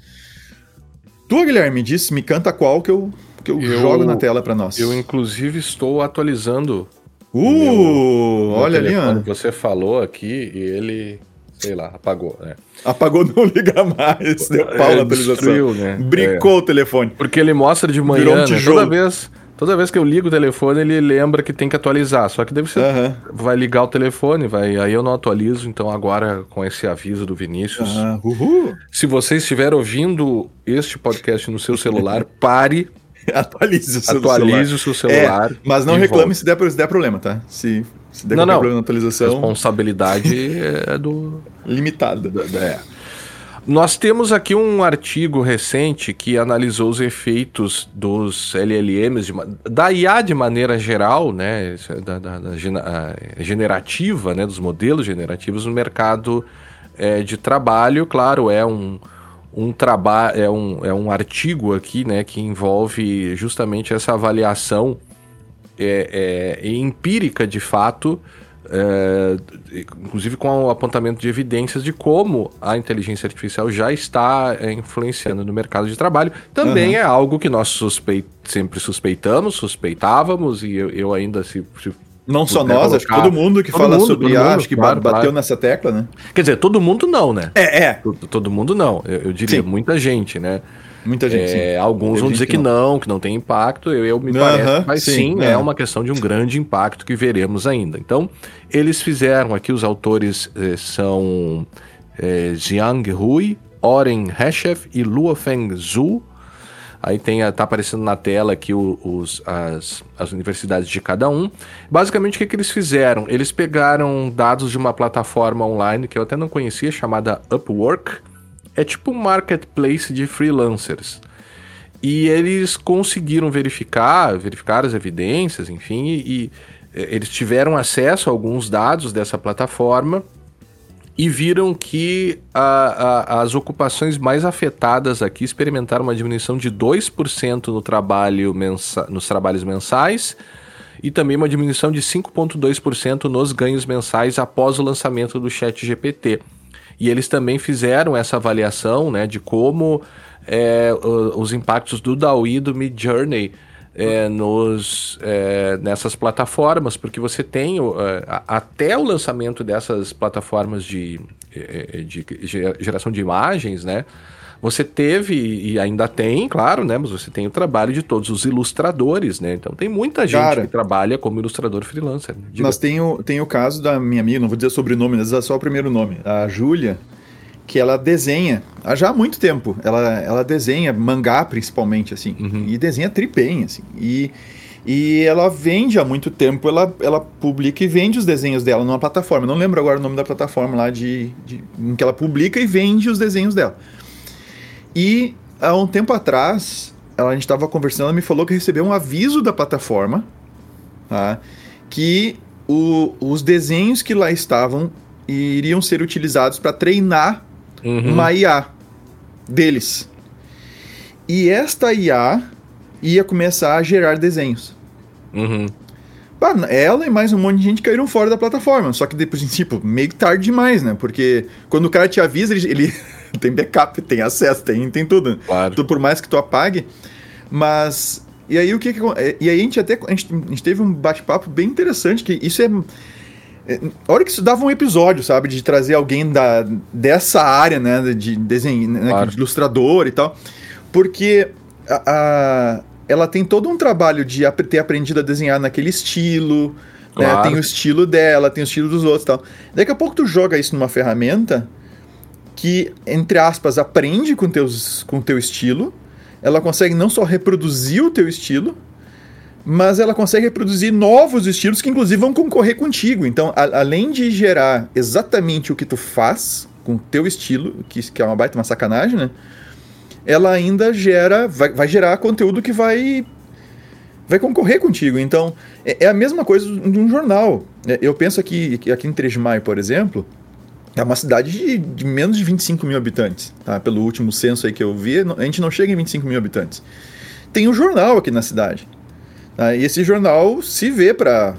Tu, Guilherme, disse, me canta qual que eu, que eu, eu jogo na tela para nós. Eu, inclusive, estou atualizando. Uh, meu, olha ali. Você falou aqui e ele, sei lá, apagou, né? Apagou, não liga mais, deu pau na atualização. Destruiu, né? Bricou é. o telefone. Porque ele mostra de manhã, um né? toda vez... Toda vez que eu ligo o telefone, ele lembra que tem que atualizar. Só que deve ser. Uhum. Vai ligar o telefone, vai. Aí eu não atualizo. Então agora, com esse aviso do Vinícius. Uhum. Se você estiver ouvindo este podcast no seu celular, pare. Atualize o seu Atualize celular. o seu celular. É, mas não reclame se der, se der problema, tá? Se, se der não, não. problema na atualização. Responsabilidade é do. Limitada. É. Nós temos aqui um artigo recente que analisou os efeitos dos LLMs, de, da IA de maneira geral, né, da, da, da generativa, né, dos modelos generativos no mercado é, de trabalho. Claro, é um, um trabalho, é um, é um artigo aqui, né, que envolve justamente essa avaliação é, é, empírica de fato é, inclusive com o apontamento de evidências de como a inteligência artificial já está é, influenciando no mercado de trabalho. Também uhum. é algo que nós suspe sempre suspeitamos, suspeitávamos, e eu, eu ainda se, se não só nós, acho que todo mundo que todo fala mundo, sobre IA, acho que claro, bateu claro. nessa tecla, né? Quer dizer, todo mundo não, né? É, é. Todo, todo mundo não. Eu, eu diria Sim. muita gente, né? Muita gente, é, Alguns vão dizer que não. não. que não tem impacto. Eu, eu me uh -huh, parece, mas sim, sim é. é. uma questão de um grande impacto que veremos ainda. Então, eles fizeram aqui, os autores eh, são eh, Jiang Hui, Oren Heshef e Luofeng Zhu. Aí tem, tá aparecendo na tela aqui os, as, as universidades de cada um. Basicamente, o que, que eles fizeram? Eles pegaram dados de uma plataforma online que eu até não conhecia, chamada Upwork é tipo um marketplace de freelancers. E eles conseguiram verificar, verificar as evidências, enfim, e, e é, eles tiveram acesso a alguns dados dessa plataforma e viram que a, a, as ocupações mais afetadas aqui experimentaram uma diminuição de 2% no trabalho mensa, nos trabalhos mensais e também uma diminuição de 5,2% nos ganhos mensais após o lançamento do Chat GPT. E eles também fizeram essa avaliação né, de como é, os impactos do DAWI e do Mid Journey é, nos, é, nessas plataformas, porque você tem é, até o lançamento dessas plataformas de, é, de geração de imagens, né? Você teve e ainda tem, claro, né? Mas você tem o trabalho de todos os ilustradores, né? Então tem muita gente Cara, que trabalha como ilustrador freelancer. Diga. Nós tem o, tem o caso da minha amiga, não vou dizer sobrenome, mas é só o primeiro nome, a Júlia. Que ela desenha há já há muito tempo. Ela, ela desenha mangá, principalmente, assim. Uhum. E desenha tripem, assim. E, e ela vende há muito tempo, ela, ela publica e vende os desenhos dela numa plataforma. Eu não lembro agora o nome da plataforma lá de, de, em que ela publica e vende os desenhos dela. E há um tempo atrás, ela, a gente estava conversando, ela me falou que recebeu um aviso da plataforma tá? que o, os desenhos que lá estavam iriam ser utilizados para treinar Uhum. uma IA deles. E esta IA ia começar a gerar desenhos. Uhum. Ela e mais um monte de gente caíram fora da plataforma. Só que depois, tipo, meio tarde demais, né? Porque quando o cara te avisa, ele, ele tem backup, tem acesso, tem, tem tudo. Claro. Por mais que tu apague. Mas. E aí o que, que E aí a gente até. A gente, a gente teve um bate-papo bem interessante, que isso é. É, A hora que isso dava um episódio, sabe? De trazer alguém da, dessa área, né? De desenho, né, Claro. de ilustrador e tal. Porque a, a- ela tem todo um trabalho de ap- ter aprendido a desenhar naquele estilo. né? Claro. Tem o estilo dela, tem o estilo dos outros e tal. Daqui a pouco tu joga isso numa ferramenta que, entre aspas, aprende com teus, com teu estilo. Ela consegue não só reproduzir o teu estilo, mas ela consegue reproduzir novos estilos que, inclusive, vão concorrer contigo. Então, a- além de gerar exatamente o que tu faz com o teu estilo, que, que é uma baita uma sacanagem, né? Ela ainda gera, vai, vai gerar conteúdo que vai vai concorrer contigo. Então, é, é a mesma coisa de um jornal. É, Eu penso aqui, aqui em 3 de Maio, por exemplo, é uma cidade de, de menos de 25 mil habitantes. Tá? Pelo último censo aí que eu vi, a gente não chega em 25 mil habitantes. Tem um jornal aqui na cidade. Tá? E esse jornal se vê para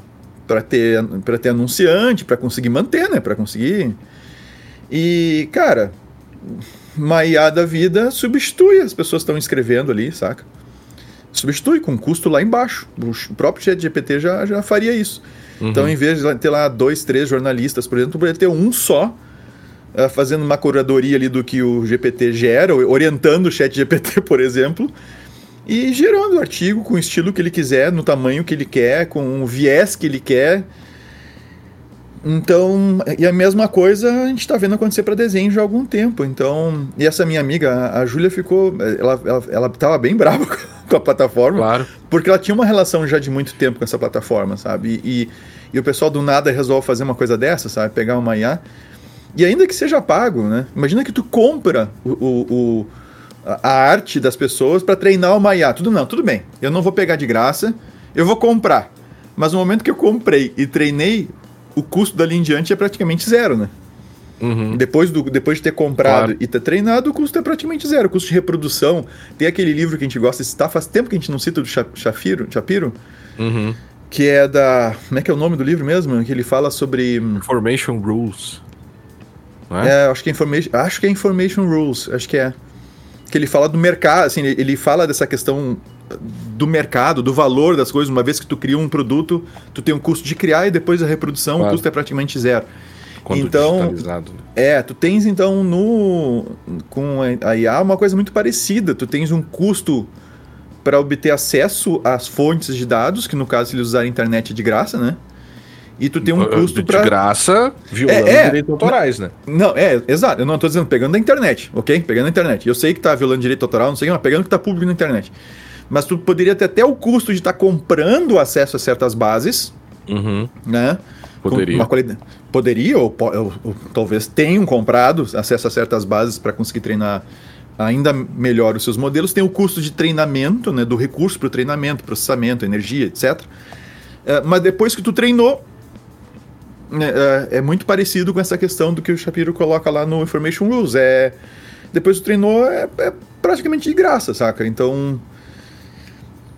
ter, pra ter anunciante, para conseguir manter, né? Para conseguir. E, cara, uma IA da vida substitui as pessoas estão escrevendo ali, saca? Substitui com custo lá embaixo. O próprio ChatGPT já, já faria isso. Então, em vez de ter lá dois, três jornalistas, por exemplo, poderia ter um só ah, fazendo uma curadoria ali do que o GPT gera, orientando o ChatGPT, por exemplo, e gerando o artigo com o estilo que ele quiser, no tamanho que ele quer, com o viés que ele quer. Então, e a mesma coisa a gente está vendo acontecer para desenho já há algum tempo. Então, e essa minha amiga, a- a Júlia, ficou. Ela, ela, ela tava bem brava com a plataforma. Claro. Porque ela tinha uma relação já de muito tempo com essa plataforma, sabe? E, e, e o pessoal do nada resolve fazer uma coisa dessa, sabe? Pegar uma IA. E ainda que seja pago, né? Imagina que tu compra o, o- o- a arte das pessoas para treinar uma IA. Tudo não, tudo bem. Eu não vou pegar de graça, eu vou comprar. Mas no momento que eu comprei e treinei, o custo dali em diante é praticamente zero, né? Uhum. Depois, do, depois de ter comprado Claro. e ter treinado, o custo é praticamente zero. O custo de reprodução. Tem aquele livro que a gente gosta de citar, faz tempo que a gente não cita do Shafiro, Shapiro, Uhum. que é da. Como é que é o nome do livro mesmo? Que ele fala sobre. Information Rules. É? É, acho que é Information. Acho que é Information Rules, acho que é. Que ele fala do mercado, assim, ele ele fala dessa questão do mercado, do valor das coisas. Uma vez que tu cria um produto, tu tem um custo de criar e depois a reprodução, Claro. o custo é praticamente zero. Quando então-? É, tu tens então no com a IA uma coisa muito parecida. Tu tens um custo para obter acesso às fontes de dados, que no caso se eles usarem a internet é de graça, né? E tu tem um custo de para graça, violando É, é. direitos autorais, né? Não, é, exato. Eu não tô dizendo pegando da internet, ok? Pegando da internet. Eu sei que tá violando direito autoral, não sei, mas pegando que tá público na internet. Mas tu poderia ter até o custo de estar comprando acesso a certas bases, Uhum. né? Poderia. uma qualidade- Poderia, ou, ou- ou talvez tenham comprado acesso a certas bases para conseguir treinar ainda melhor os seus modelos. Tem o custo de treinamento, né? Do recurso para o treinamento, processamento, energia, etc. É, mas depois que tu treinou, é, é muito parecido com essa questão do que o Shapiro coloca lá no Information Rules. É, depois tu treinou, é, é praticamente de graça, saca? Então.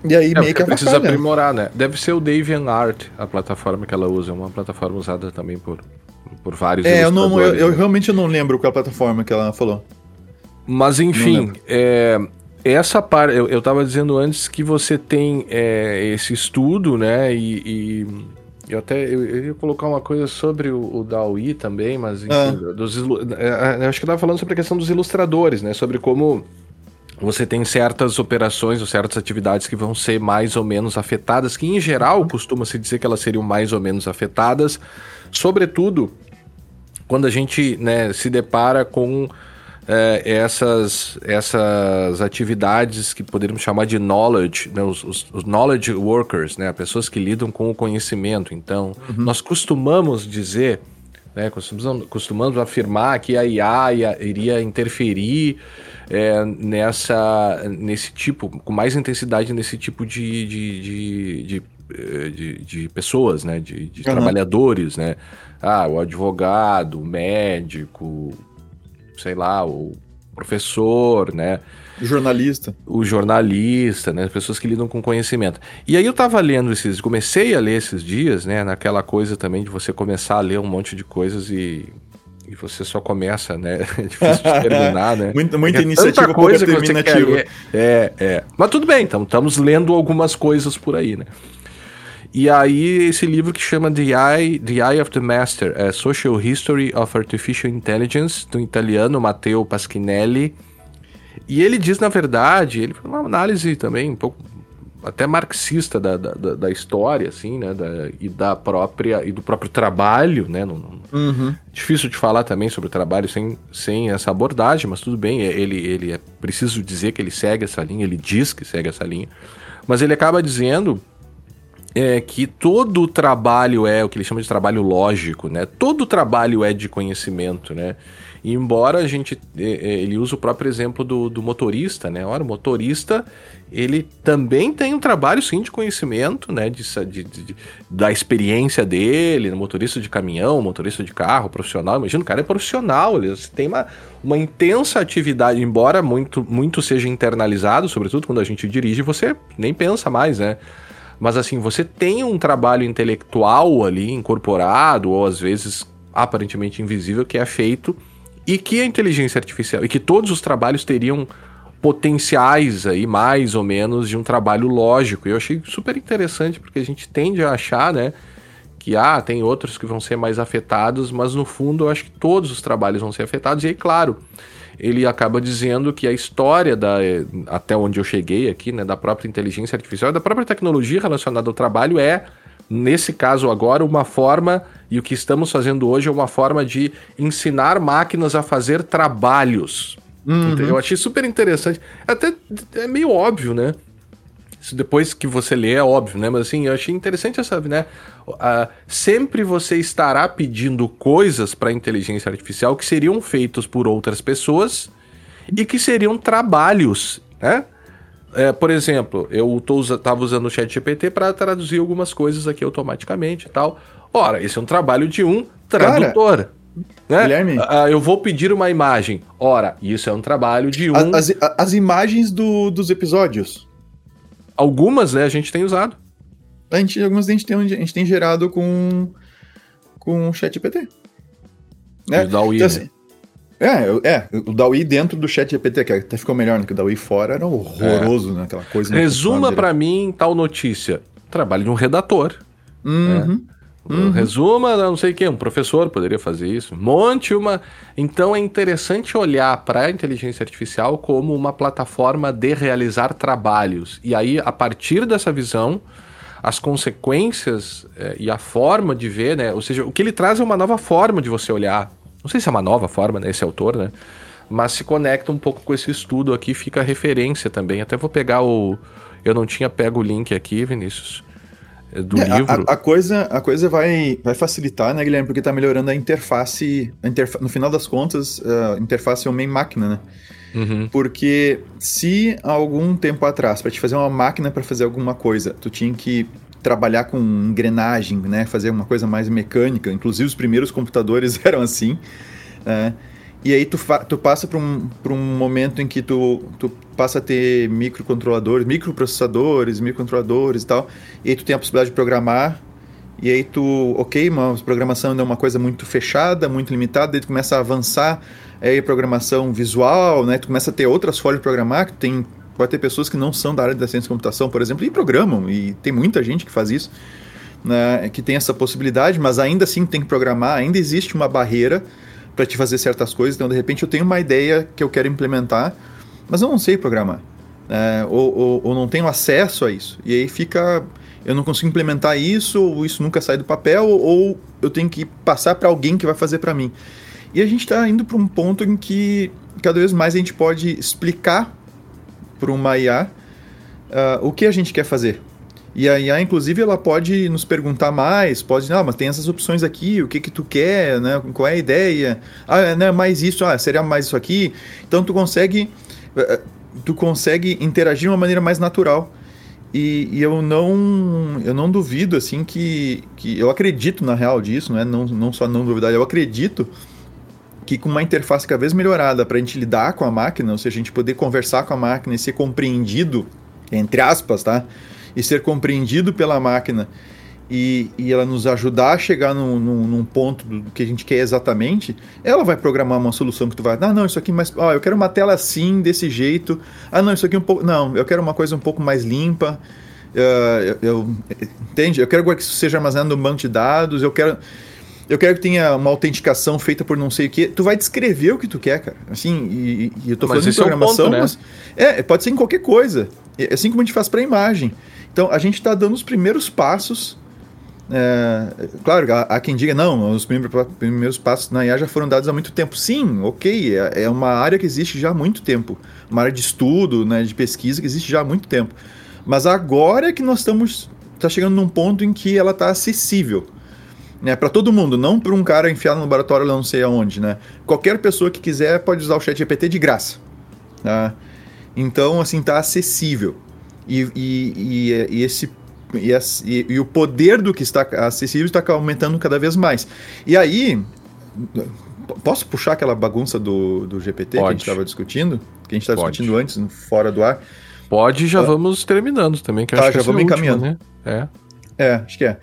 E aí É, meio que porque precisa aprimorar, né? Deve ser o DeviantArt, a plataforma que ela usa. É uma plataforma usada também por, por vários É, eu, não, eu, eu né? realmente não lembro qual é a plataforma que ela falou. Mas enfim, é, essa parte, eu, eu tava dizendo antes que você tem é, esse estudo, né? E, e eu até eu, eu ia colocar uma coisa sobre o, o DAWI também, mas enfim, Ah. dos, é, é, acho que eu tava falando sobre a questão dos ilustradores, né? Sobre como você tem certas operações ou certas atividades que vão ser mais ou menos afetadas, que em geral costuma se dizer que elas seriam mais ou menos afetadas, sobretudo quando a gente né, se depara com é, essas, essas atividades que poderíamos chamar de knowledge, né, os, os, os, knowledge workers, né, pessoas que lidam com o conhecimento. Então, uhum. nós costumamos dizer, né, costumamos, costumamos afirmar que a IA iria interferir é, nessa, nesse tipo, com mais intensidade nesse tipo de, de, de, de, de, de pessoas, né, de, de uhum. trabalhadores, né. Ah, o advogado, o médico, sei lá, o professor, né? O jornalista. O jornalista, né? Pessoas que lidam com conhecimento. E aí eu tava lendo esses, comecei a ler esses dias, né? Naquela coisa também de você começar a ler um monte de coisas e, e você só começa, né? É difícil de terminar, né? muita, muita é iniciativa coisa que você quer ler. É, é. Mas tudo bem, então estamos lendo algumas coisas por aí, né? E aí, esse livro que chama The Eye, the Eye of the Master, é Social History of Artificial Intelligence, do italiano Matteo Paschinelli. E ele diz, na verdade, ele faz uma análise também um pouco até marxista da, da, da história, assim, né, da, e da própria, e do próprio trabalho, né, não, não, uhum. difícil de falar também sobre o trabalho sem, sem essa abordagem, mas tudo bem, ele, ele é preciso dizer que ele segue essa linha, ele diz que segue essa linha, mas ele acaba dizendo é que todo o trabalho é o que ele chama de trabalho lógico, né? Todo trabalho é de conhecimento, né? E embora a gente é, é, ele usa o próprio exemplo do, do motorista, né? Ora, o motorista ele também tem um trabalho sim de conhecimento, né? De, de, de, da experiência dele, motorista de caminhão, motorista de carro, profissional. Imagina, o cara é profissional, ele tem uma, uma intensa atividade, embora muito, muito seja internalizado, sobretudo quando a gente dirige, você nem pensa mais, né? Mas assim, você tem um trabalho intelectual ali incorporado, ou às vezes aparentemente invisível, que é feito e que a inteligência artificial, e que todos os trabalhos teriam potenciais aí, mais ou menos, de um trabalho lógico. E eu achei super interessante, porque a gente tende a achar, né, que ah, tem outros que vão ser mais afetados, mas no fundo eu acho que todos os trabalhos vão ser afetados. E aí, claro, ele acaba dizendo que a história da até onde eu cheguei aqui, né, da própria inteligência artificial, da própria tecnologia relacionada ao trabalho é nesse caso agora uma forma e o que estamos fazendo hoje é uma forma de ensinar máquinas a fazer trabalhos. Uhum. Eu achei super interessante. Até é meio óbvio, né? Isso depois que você lê é óbvio, né? Mas assim, eu achei interessante essa, né? Uh, sempre você estará pedindo coisas para a inteligência artificial que seriam feitos por outras pessoas e que seriam trabalhos, né? É, por exemplo, eu estava usando o chat GPT para traduzir algumas coisas aqui automaticamente e tal. Ora, esse é um trabalho de um tradutor. Cara, né? Guilherme. Uh, eu vou pedir uma imagem. Ora, isso é um trabalho de um. As, as imagens do, dos episódios. Algumas, né, a gente tem usado. A gente, algumas a gente tem, a gente tem gerado com, com o chat GPT. Né? O DAWI, então, assim, né? É, é, o DAWI dentro do chat GPT, que até ficou melhor, né? Que o DAWI fora era horroroso, é. né? Aquela coisa. Resuma para mim tal notícia. Trabalho de um redator. Uhum. Né? Uhum. Resuma, não sei quem, um professor poderia fazer isso. Monte uma. Então é interessante olhar para a inteligência artificial como uma plataforma de realizar trabalhos. E aí, a partir dessa visão, as consequências é, e a forma de ver, né? Ou seja, o que ele traz é uma nova forma de você olhar. Não sei se é uma nova forma, né? Esse autor, né? Mas se conecta um pouco com esse estudo aqui, fica referência também. Até vou pegar o. Eu não tinha pego o link aqui, Vinícius do é, livro. A, a, coisa, a coisa vai, vai facilitar, né, Guilherme? Porque está melhorando a interface. A interfa no final das contas, a interface é homem-máquina, né? Uhum. Porque se algum tempo atrás, para te fazer uma máquina para fazer alguma coisa, tu tinha que trabalhar com engrenagem, né? Fazer uma coisa mais mecânica. Inclusive os primeiros computadores eram assim. Né? E aí tu, tu passa para um, um momento em que tu, tu passa a ter microcontroladores, microprocessadores, microcontroladores e tal, e aí tu tem a possibilidade de programar, e aí tu, ok, uma programação é uma coisa muito fechada, muito limitada, daí tu começa a avançar, aí a programação visual, né, tu começa a ter outras formas de programar, que tem, pode ter pessoas que não são da área da ciência de computação, por exemplo, e programam, e tem muita gente que faz isso, né, que tem essa possibilidade, mas ainda assim tem que programar, ainda existe uma barreira, para te fazer certas coisas. Então, de repente, eu tenho uma ideia que eu quero implementar, mas eu não sei programar. É, ou, ou, ou, não tenho acesso a isso. E aí fica. eu não consigo implementar isso, ou isso nunca sai do papel, ou eu tenho que passar para alguém que vai fazer para mim. E a gente está indo para um ponto em que cada vez mais a gente pode explicar para uma IA uh, o que a gente quer fazer. E a IA, inclusive, ela pode nos perguntar mais, pode, não, mas tem essas opções aqui, o que que tu quer, né? Qual é a ideia? Ah, né, mais isso, ah, seria mais isso aqui. Então tu consegue, eh, eh, tu consegue interagir de uma maneira mais natural. E, e, eu não eu não duvido assim que, que eu acredito na real disso, né? não, não só não duvidar, eu acredito que com uma interface cada vez melhorada para a gente lidar com a máquina, ou seja, a gente poder conversar com a máquina e ser compreendido, entre aspas, tá? E ser compreendido pela máquina e, e ela nos ajudar a chegar num, num, num, ponto do que a gente quer exatamente, ela vai programar uma solução que tu vai, ah, não, isso aqui mais, ah, eu quero uma tela assim, desse jeito, ah, não, isso aqui um pouco, não, eu quero uma coisa um pouco mais limpa, uh, eu, eu, entende? Eu quero que isso seja armazenado no banco de dados, eu quero eu quero que tenha uma autenticação feita por não sei o que. Tu vai descrever o que tu quer, cara. Assim, e, e eu tô falando de programação, é um ponto, né? mas. É, pode ser em qualquer coisa. Assim como a gente faz para imagem. Então, a gente está dando os primeiros passos é, claro, há, quem diga, não, os primeiros passos na IA já foram dados há muito tempo. Sim, ok, é, é, uma área que existe já há muito tempo. Uma área de estudo, né, de pesquisa que existe já há muito tempo. Mas agora é que nós estamos tá chegando num ponto em que ela está acessível. Né, para todo mundo, não para um cara enfiado no laboratório não sei aonde. Né? Qualquer pessoa que quiser pode usar o chat GPT de graça. Tá? Então, assim, está acessível. E, e, e, e esse e, e, e, o poder do que está acessível está aumentando cada vez mais. E aí, posso puxar aquela bagunça do, do GPT Pode. que a gente estava discutindo? Que a gente estava discutindo antes, fora do ar? Pode, já ah. vamos terminando também. Que tá, acho já vamos encaminhando. Né? É. é, acho que é.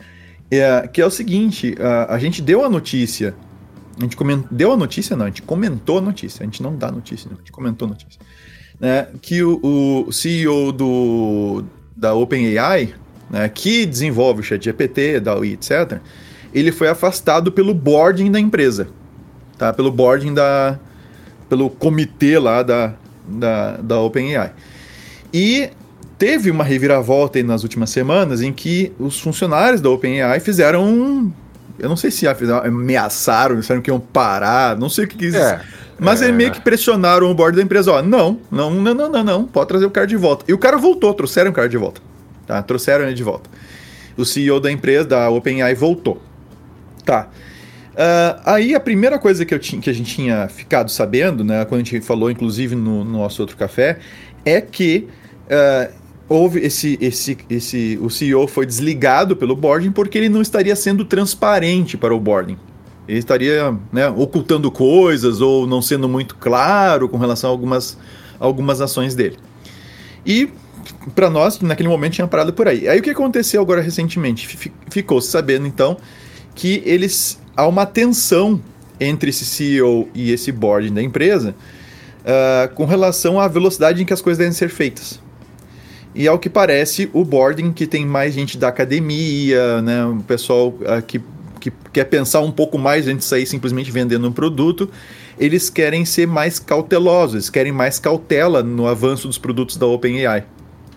é. Que é o seguinte, a, a gente deu a notícia, a gente comentou, deu a notícia não, a gente comentou a notícia, a gente não dá notícia, não, a gente comentou a notícia. Né, que o, o CEO do, da OpenAI, né, que desenvolve o ChatGPT, DALI, etc., ele foi afastado pelo boarding da empresa, tá? Pelo boarding da... pelo comitê lá da, da, da OpenAI. E teve uma reviravolta nas últimas semanas em que os funcionários da OpenAI fizeram um, eu não sei se ameaçaram, disseram que iam parar, não sei o que quis. É, mas é, eles meio que pressionaram o board da empresa, ó, não, não, não, não, não, não, pode trazer o cara de volta. E o cara voltou, trouxeram o cara de volta. Tá? Trouxeram ele de volta. O CEO da empresa, da OpenAI, voltou. Tá. Uh, aí a primeira coisa que, eu tinha, que a gente tinha ficado sabendo, né, quando a gente falou, inclusive, no, no nosso outro café, é que uh, houve esse, esse, esse, o CEO foi desligado pelo boarding porque ele não estaria sendo transparente para o boarding. Ele estaria né, ocultando coisas ou não sendo muito claro com relação a algumas, algumas ações dele. E para nós, naquele momento, tinha parado por aí. Aí o que aconteceu agora recentemente? Ficou sabendo então que eles há uma tensão entre esse CEO e esse board da empresa uh, com relação à velocidade em que as coisas devem ser feitas. E ao que parece, o boarding, que tem mais gente da academia, né, o pessoal uh, que, que quer pensar um pouco mais antes de sair simplesmente vendendo um produto, eles querem ser mais cautelosos, eles querem mais cautela no avanço dos produtos da OpenAI.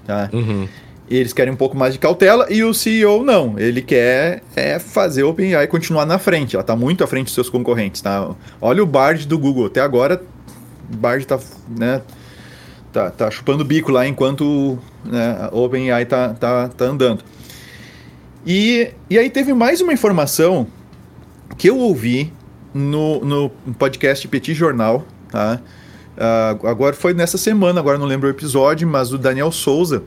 Tá? Uhum. Eles querem um pouco mais de cautela e o CEO não. Ele quer é fazer o OpenAI continuar na frente. Ela está muito à frente dos seus concorrentes. Tá? Olha o Bard do Google. Até agora, o Bard está né, tá, tá chupando bico lá enquanto né, a OpenAI está tá, tá andando. E, e aí teve mais uma informação que eu ouvi no, no podcast Petit Jornal, tá? Uh, agora foi nessa semana, agora não lembro o episódio, mas o Daniel Souza,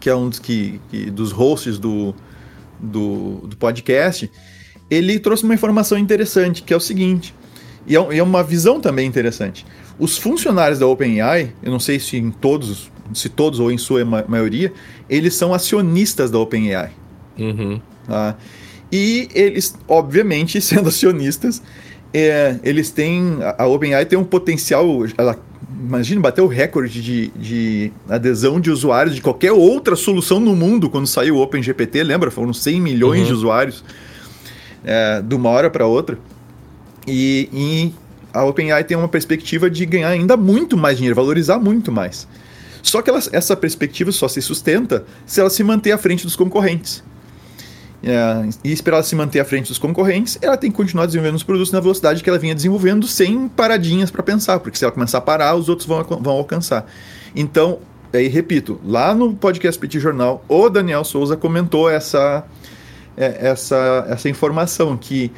que é um dos, que, que dos hosts do, do, do, podcast, ele trouxe uma informação interessante, que é o seguinte, e é, é uma visão também interessante. Os funcionários da OpenAI, eu não sei se em todos, se todos ou em sua ma maioria, eles são acionistas da OpenAI. Uhum. Tá? E eles, obviamente, sendo acionistas, é, eles têm. A OpenAI tem um potencial. Ela, imagina, bateu o recorde de, de adesão de usuários de qualquer outra solução no mundo quando saiu o OpenGPT, lembra? Foram 100 milhões uhum. de usuários é, de uma hora para outra. E, e a OpenAI tem uma perspectiva de ganhar ainda muito mais dinheiro, valorizar muito mais. Só que ela, essa perspectiva só se sustenta se ela se manter à frente dos concorrentes. É, e para ela se manter à frente dos concorrentes, ela tem que continuar desenvolvendo os produtos na velocidade que ela vinha desenvolvendo, sem paradinhas para pensar, porque se ela começar a parar, os outros vão, vão alcançar. Então, aí repito, lá no podcast Petit Jornal, o Daniel Souza comentou essa, é, essa, essa informação que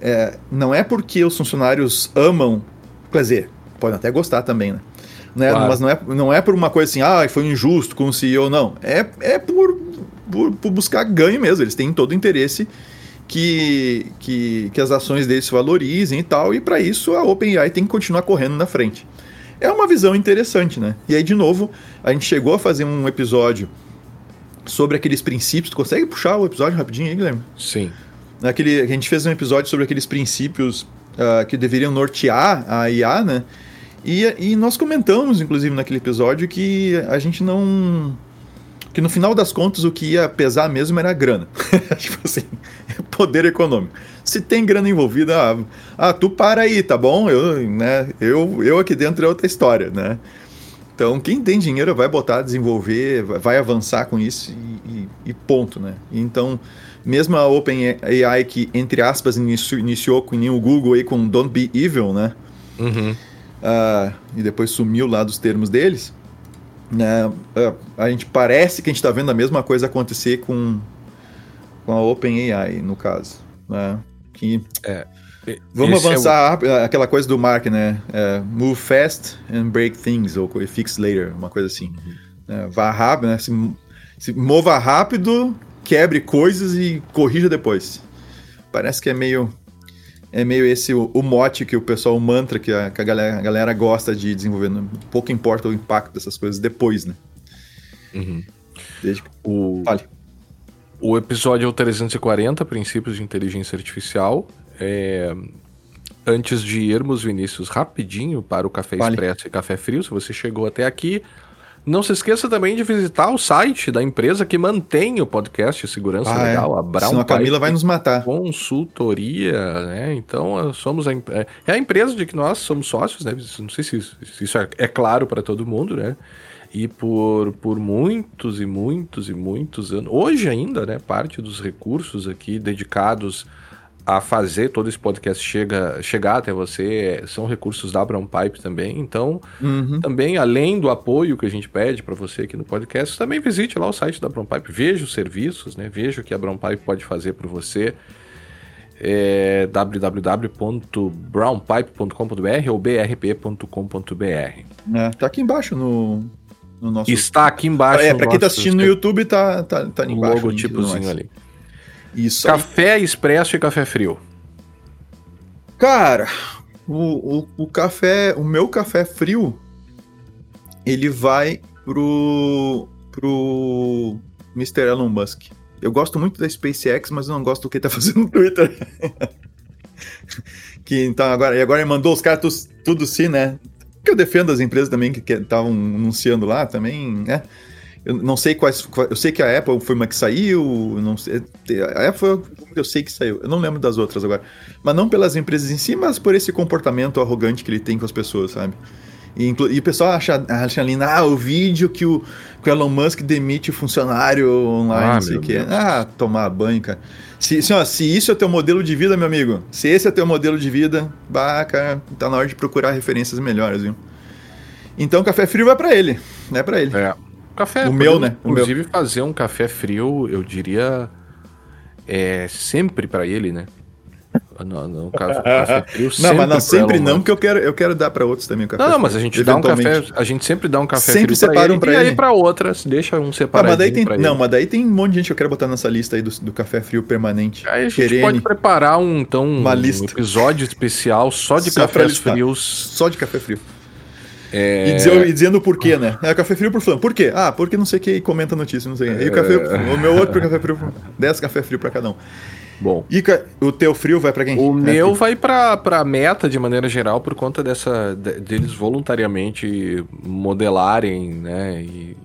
é, não é porque os funcionários amam, quer dizer, podem até gostar também, né? Né? Claro. Mas não é, não é por uma coisa assim, ah, foi injusto com o CEO, não. É, é por por, por buscar ganho mesmo. Eles têm todo o interesse que, que, que as ações deles se valorizem e tal, e para isso a OpenAI tem que continuar correndo na frente. É uma visão interessante, né? E aí, de novo, a gente chegou a fazer um episódio sobre aqueles princípios. Tu consegue puxar o episódio rapidinho aí, Guilherme? Sim. Aquele, a gente fez um episódio sobre aqueles princípios uh, que deveriam nortear a IA, né? E, e nós comentamos, inclusive, naquele episódio, que a gente não que no final das contas o que ia pesar mesmo era a grana. tipo assim, poder econômico. Se tem grana envolvida, ah, ah, tu para aí, tá bom? Eu, né, eu, eu aqui dentro é outra história, né? Então, quem tem dinheiro vai botar, desenvolver, vai avançar com isso e, e, e ponto, né? Então, mesmo a OpenAI que, entre aspas, iniciou, iniciou com o Google aí com Don't Be Evil, né? Uhum. Uh, e depois sumiu lá dos termos deles né, é, a gente parece que a gente está vendo a mesma coisa acontecer com, com a OpenAI, no caso. Né, que, é, vamos avançar, é o... aquela coisa do Mark, né? É, move fast and break things, ou fix later, uma coisa assim. Uhum. É, vá rápido, né? Se, se mova rápido, quebre coisas e corrija depois. Parece que é meio é meio esse o, o, mote que o pessoal, o mantra que a, que a, galera, a galera gosta de desenvolver. Né? Pouco importa o impacto dessas coisas depois, né? Uhum. Desde... O... Fale. O episódio é o 340, Princípios de Inteligência Artificial. É... Antes de irmos, Vinícius, rapidinho para o Café. Expresso e Café Frio, se você chegou até aqui, não se esqueça também de visitar o site da empresa que mantém o podcast Segurança ah, é. Legal, é. a Brown Senão a Camila vai nos matar. Consultoria, né? Então, somos a, é, é a empresa de que nós somos sócios, né? Não sei se isso, se isso é, é claro para todo mundo, né? E por, por muitos e muitos e muitos anos, hoje ainda, né? Parte dos recursos aqui dedicados a fazer todo esse podcast chega, chegar até você são recursos da Brown Pipe também. Então, uhum. também além do apoio que a gente pede para você aqui no podcast, também visite lá o site da Brown Pipe, veja os serviços, né? Veja o que a Brown Pipe pode fazer por você. É www.brownpipe.com.br ou brp.com.br. É, tá aqui embaixo no, no nosso. Está aqui embaixo. É, para quem tá assistindo no YouTube, tá, tá, tá embaixo. O logotipozinho ali. Isso. Café aí. expresso e café frio. Cara, o, o, o, café, o meu café frio, ele vai pro pro Mr. Elon Musk. Eu gosto muito da SpaceX, mas eu não gosto do que ele tá fazendo no Twitter. que então agora, e agora ele mandou os caras tudo, tudo sim, né? Que eu defendo as empresas também que estavam anunciando lá também, né? Eu não sei quais. Eu sei que a Apple foi uma que saiu. Não sei, a Apple foi que eu sei que saiu. Eu não lembro das outras agora. Mas não pelas empresas em si, mas por esse comportamento arrogante que ele tem com as pessoas, sabe? E, e o pessoal acha, acha ali, ah, o vídeo que o, que o Elon Musk demite o funcionário online, ah, não sei o quê. Ah, tomar banho, cara. Se, assim, ó, se isso é teu modelo de vida, meu amigo, se esse é teu modelo de vida, bah, cara, tá na hora de procurar referências melhores, viu? Então, café frio vai para ele, né, para ele. É. Café, o meu, né? Inclusive, meu. fazer um café frio, eu diria, é sempre para ele, né? Não, não, café, café frio não, mas não sempre não, porque eu quero, eu quero dar para outros também o café. Não, mas a gente dá um café, a gente sempre dá um café sempre frio para ele, pra ele. e aí para outras, deixa um separado. Mas daí tem, não, mas daí tem um monte de gente que eu quero botar nessa lista aí do, do café frio permanente. Aí a gente Querene, pode preparar um então uma lista. um episódio especial só de só cafés frios. Só de café frio. É... E, dizer, e, dizendo o porquê, né? É café frio por fulano. Por quê? Ah, porque não sei o que comenta notícia, não sei o que. E o café, o meu outro café frio, 10 café frio para cada um. Bom. E o teu frio vai para quem? O é meu vai para pra meta de maneira geral por conta dessa deles voluntariamente modelarem, né, e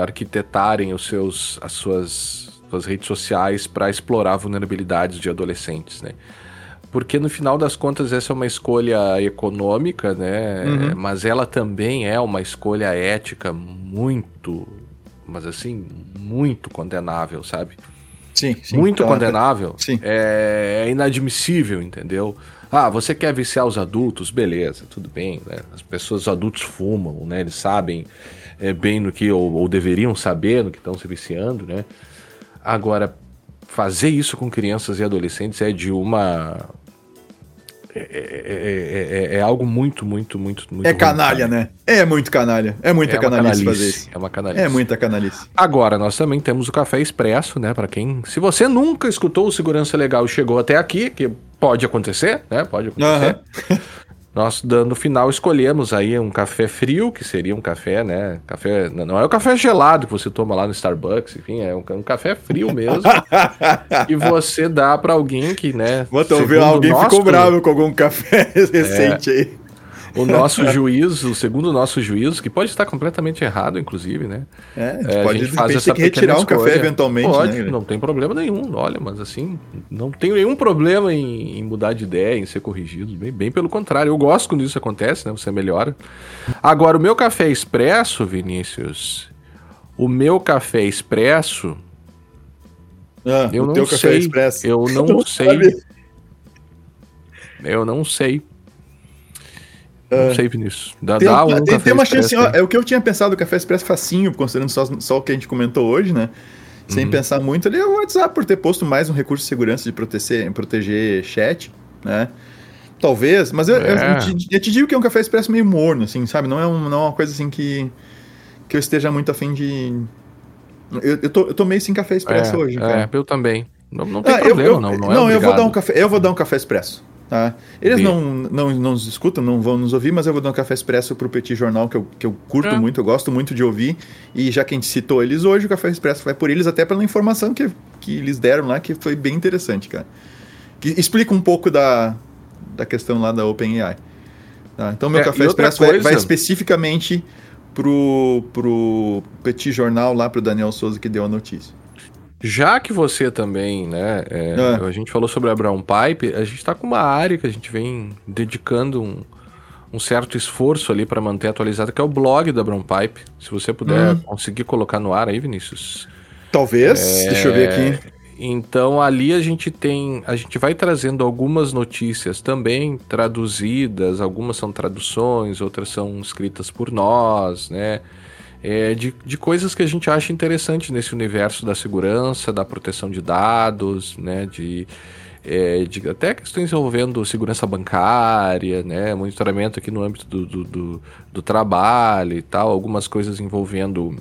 arquitetarem os seus as suas, suas redes sociais para explorar vulnerabilidades de adolescentes, né? Porque no final das contas essa é uma escolha econômica, né? Uhum. Mas ela também é uma escolha ética muito, mas assim, muito condenável, sabe? Sim, sim. muito condenável. Sim. É, é inadmissível, entendeu? Ah, você quer viciar os adultos? Beleza, tudo bem. Né? As pessoas, os adultos fumam, né? Eles sabem é, bem no que, ou, ou deveriam saber no que estão se viciando, né? Agora, fazer isso com crianças e adolescentes é de uma. É, é- é- é- é algo muito, muito, muito, muito. É ruim, canalha, sabe? né? É muito canalha. É muita É uma canalice, fazer canalice. isso. É uma canalice. É muita canalice. Agora, nós também temos o Café Expresso, né? Para quem. Se você nunca escutou o Segurança Legal e chegou até aqui, que pode acontecer, né? Pode acontecer. Nós, dando final, escolhemos aí um café frio, que seria um café, né? Café. Não é o café gelado que você toma lá no Starbucks, enfim, é um, um café frio mesmo. e você dá para alguém que, né? Segundo alguém o ficou nosso- bravo com algum café recente aí. O nosso juízo, segundo o nosso juízo, que pode estar completamente errado, inclusive, né? É, a gente É, pode a gente de faz repente essa que retirar pequena um café escolha. eventualmente, Pode, né? não tem problema nenhum, olha, mas assim, não tenho nenhum problema em, em mudar de ideia, em ser corrigido, bem, bem pelo contrário, eu gosto quando isso acontece, né, você melhora. Agora, o meu café expresso, Vinícius, o meu café expresso, Ah, eu o não teu café sei, expresso. eu não, sei, eu não sei. Não sei, Vinícius. Dá. Tem, dá um tem, tem uma chance, aí. é o que eu tinha pensado, o café expresso facinho, considerando só, só o que a gente comentou hoje, né? Uhum. Sem pensar muito ali, é o WhatsApp por ter posto mais um recurso de segurança de proteger, proteger chat, né? Talvez, mas eu, eu- É. eu te, eu te digo que é um café expresso meio morno, assim, sabe? Não é, um- não é uma coisa assim que, que eu esteja muito afim de. Eu, eu, tô, eu tô meio sem café expresso É, hoje, é, cara. eu também. Não, não tem Ah, eu- problema, eu, não. Não, Não, é eu vou dar um café, eu vou dar um café expresso. Tá? Eles não, não, não nos escutam, não vão nos ouvir, mas eu vou dar um café expresso pro Petit Jornal, que eu, que eu curto É. muito, eu gosto muito de ouvir. E já que a gente citou eles hoje, o café expresso vai por eles, até pela informação que, que eles deram lá, que foi bem interessante, cara. Que explica um pouco da, da questão lá da OpenAI. Tá? Então, meu É, café expresso vai, vai especificamente pro, pro Petit Jornal, lá pro Daniel Souza, que deu a notícia. Já que você também, né? é, É. A gente falou sobre a Brown Pipe, a gente tá com uma área que a gente vem dedicando um, um certo esforço ali para manter atualizado, que é o blog da Brown Pipe. Se você puder Hum. conseguir colocar no ar aí, Vinícius. Talvez, deixa eu ver É, aqui. Então ali a gente tem, a gente vai trazendo algumas notícias também traduzidas, algumas são traduções, outras são escritas por nós, né? É, de, de coisas que a gente acha interessante nesse universo da segurança, da proteção de dados, né? De, é, de até questões envolvendo segurança bancária, né? Monitoramento aqui no âmbito do, do, do, do trabalho e tal, algumas coisas envolvendo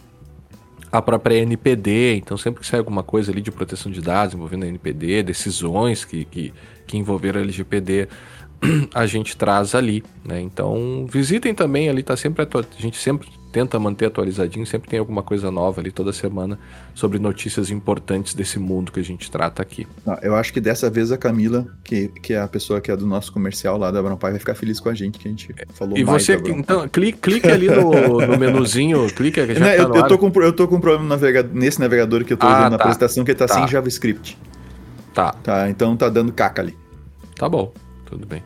a própria NPD, então sempre que sai alguma coisa ali de proteção de dados envolvendo a NPD, decisões que, que, que envolveram a LGPD, a gente traz ali, né? Então visitem também ali, tá sempre a gente sempre tenta manter atualizadinho, sempre tem alguma coisa nova ali toda semana sobre notícias importantes desse mundo que a gente trata aqui. Não, eu acho que dessa vez a Camila, que, que é a pessoa que é do nosso comercial lá da Brown Pai, vai ficar feliz com a gente, que a gente falou E mais você, da Brown então, clique, clique ali no, no menuzinho, clique que já Né, tá eu, no eu, tô com, eu tô com um problema no navega- nesse navegador que eu tô Ah, usando na tá. apresentação, que ele tá, Tá. sem JavaScript. Tá, Tá, então tá dando caca ali. tá bom, tudo bem.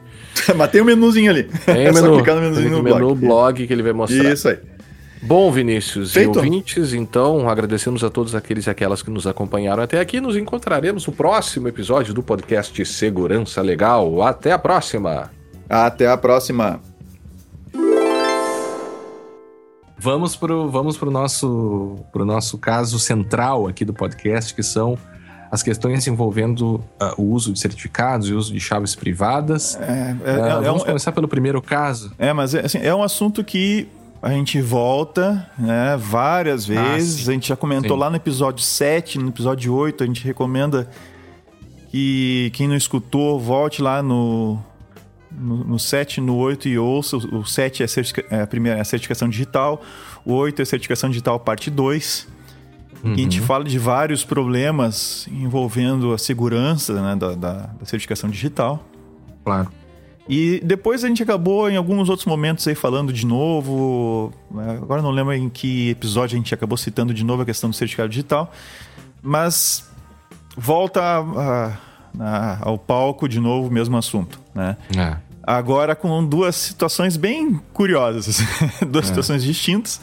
Mas tem um menuzinho ali. Tem é o só menu, clicar no menuzinho tem no o menu blog. blog que ele vai mostrar. Isso aí. Bom, Vinícius Feito. e ouvintes, então agradecemos a todos aqueles e aquelas que nos acompanharam até aqui. Nos encontraremos no próximo episódio do podcast Segurança Legal. Até a próxima! Até a próxima. Vamos pro, vamos pro nosso, pro nosso caso central aqui do podcast, que são as questões envolvendo ah, o uso de certificados e o uso de chaves privadas. É, é, Ah, é- é vamos um, começar pelo primeiro caso. É, mas é, assim, é um assunto que a gente volta né, várias vezes. sim. a gente já comentou Sim. lá no episódio 7, no episódio 8, a gente recomenda que quem não escutou, volte lá no, no, no 7, no 8 e ouça. O, o 7 é, certifica- é a primeira é a certificação digital, o 8 é certificação digital parte 2. Uhum. A gente fala de vários problemas envolvendo a segurança né, da, da, da certificação digital. Claro. E depois a gente acabou em alguns outros momentos aí falando de novo. né, Agora não lembro em que episódio a gente acabou citando de novo a questão do certificado digital. Mas volta a, a- ao palco de novo, mesmo assunto, né? É. Agora com duas situações bem curiosas, duas É. situações distintas,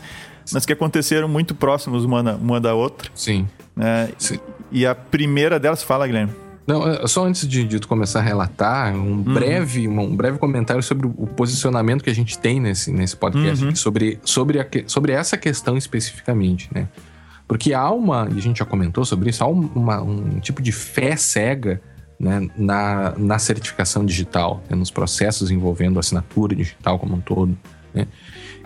mas que aconteceram muito próximas uma, uma da outra, Sim. né? Sim. E a primeira delas, fala, Guilherme. Não, é, só antes de, de começar a relatar, um breve, um, um breve comentário sobre o posicionamento que a gente tem nesse, nesse podcast Uhum. sobre, sobre, a sobre essa questão especificamente, né? Porque há uma, e a gente já comentou sobre isso, há um, uma- um tipo de fé cega né, na, na certificação digital, né, nos processos envolvendo assinatura digital como um todo. Né?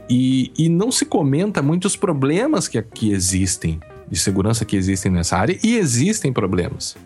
E, e não se comenta muitos problemas que, que existem, de segurança que existem nessa área, e existem problemas.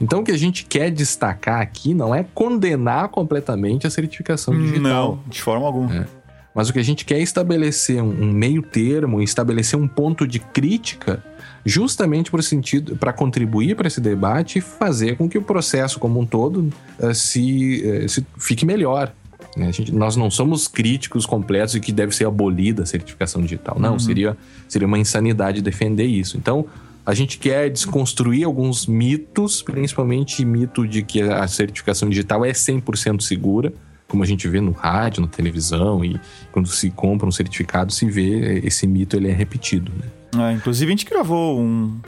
Então, o que a gente quer destacar aqui não é condenar completamente a certificação digital. Não, de forma alguma. É. Mas o que a gente quer é estabelecer um, meio termo, estabelecer um ponto de crítica, justamente por sentido, para contribuir para esse debate e fazer com que o processo como um todo eh, se, eh, se fique melhor. né? Gente- nós não somos críticos completos e que deve ser abolida a certificação digital. Não, seria, seria uma insanidade defender isso. Então, a gente quer desconstruir alguns mitos, principalmente mito de que a certificação digital é 100% segura, como a gente vê no rádio, na televisão, e quando se compra um certificado, se vê esse mito ele é repetido. Né? Ah, inclusive, a gente gravou um,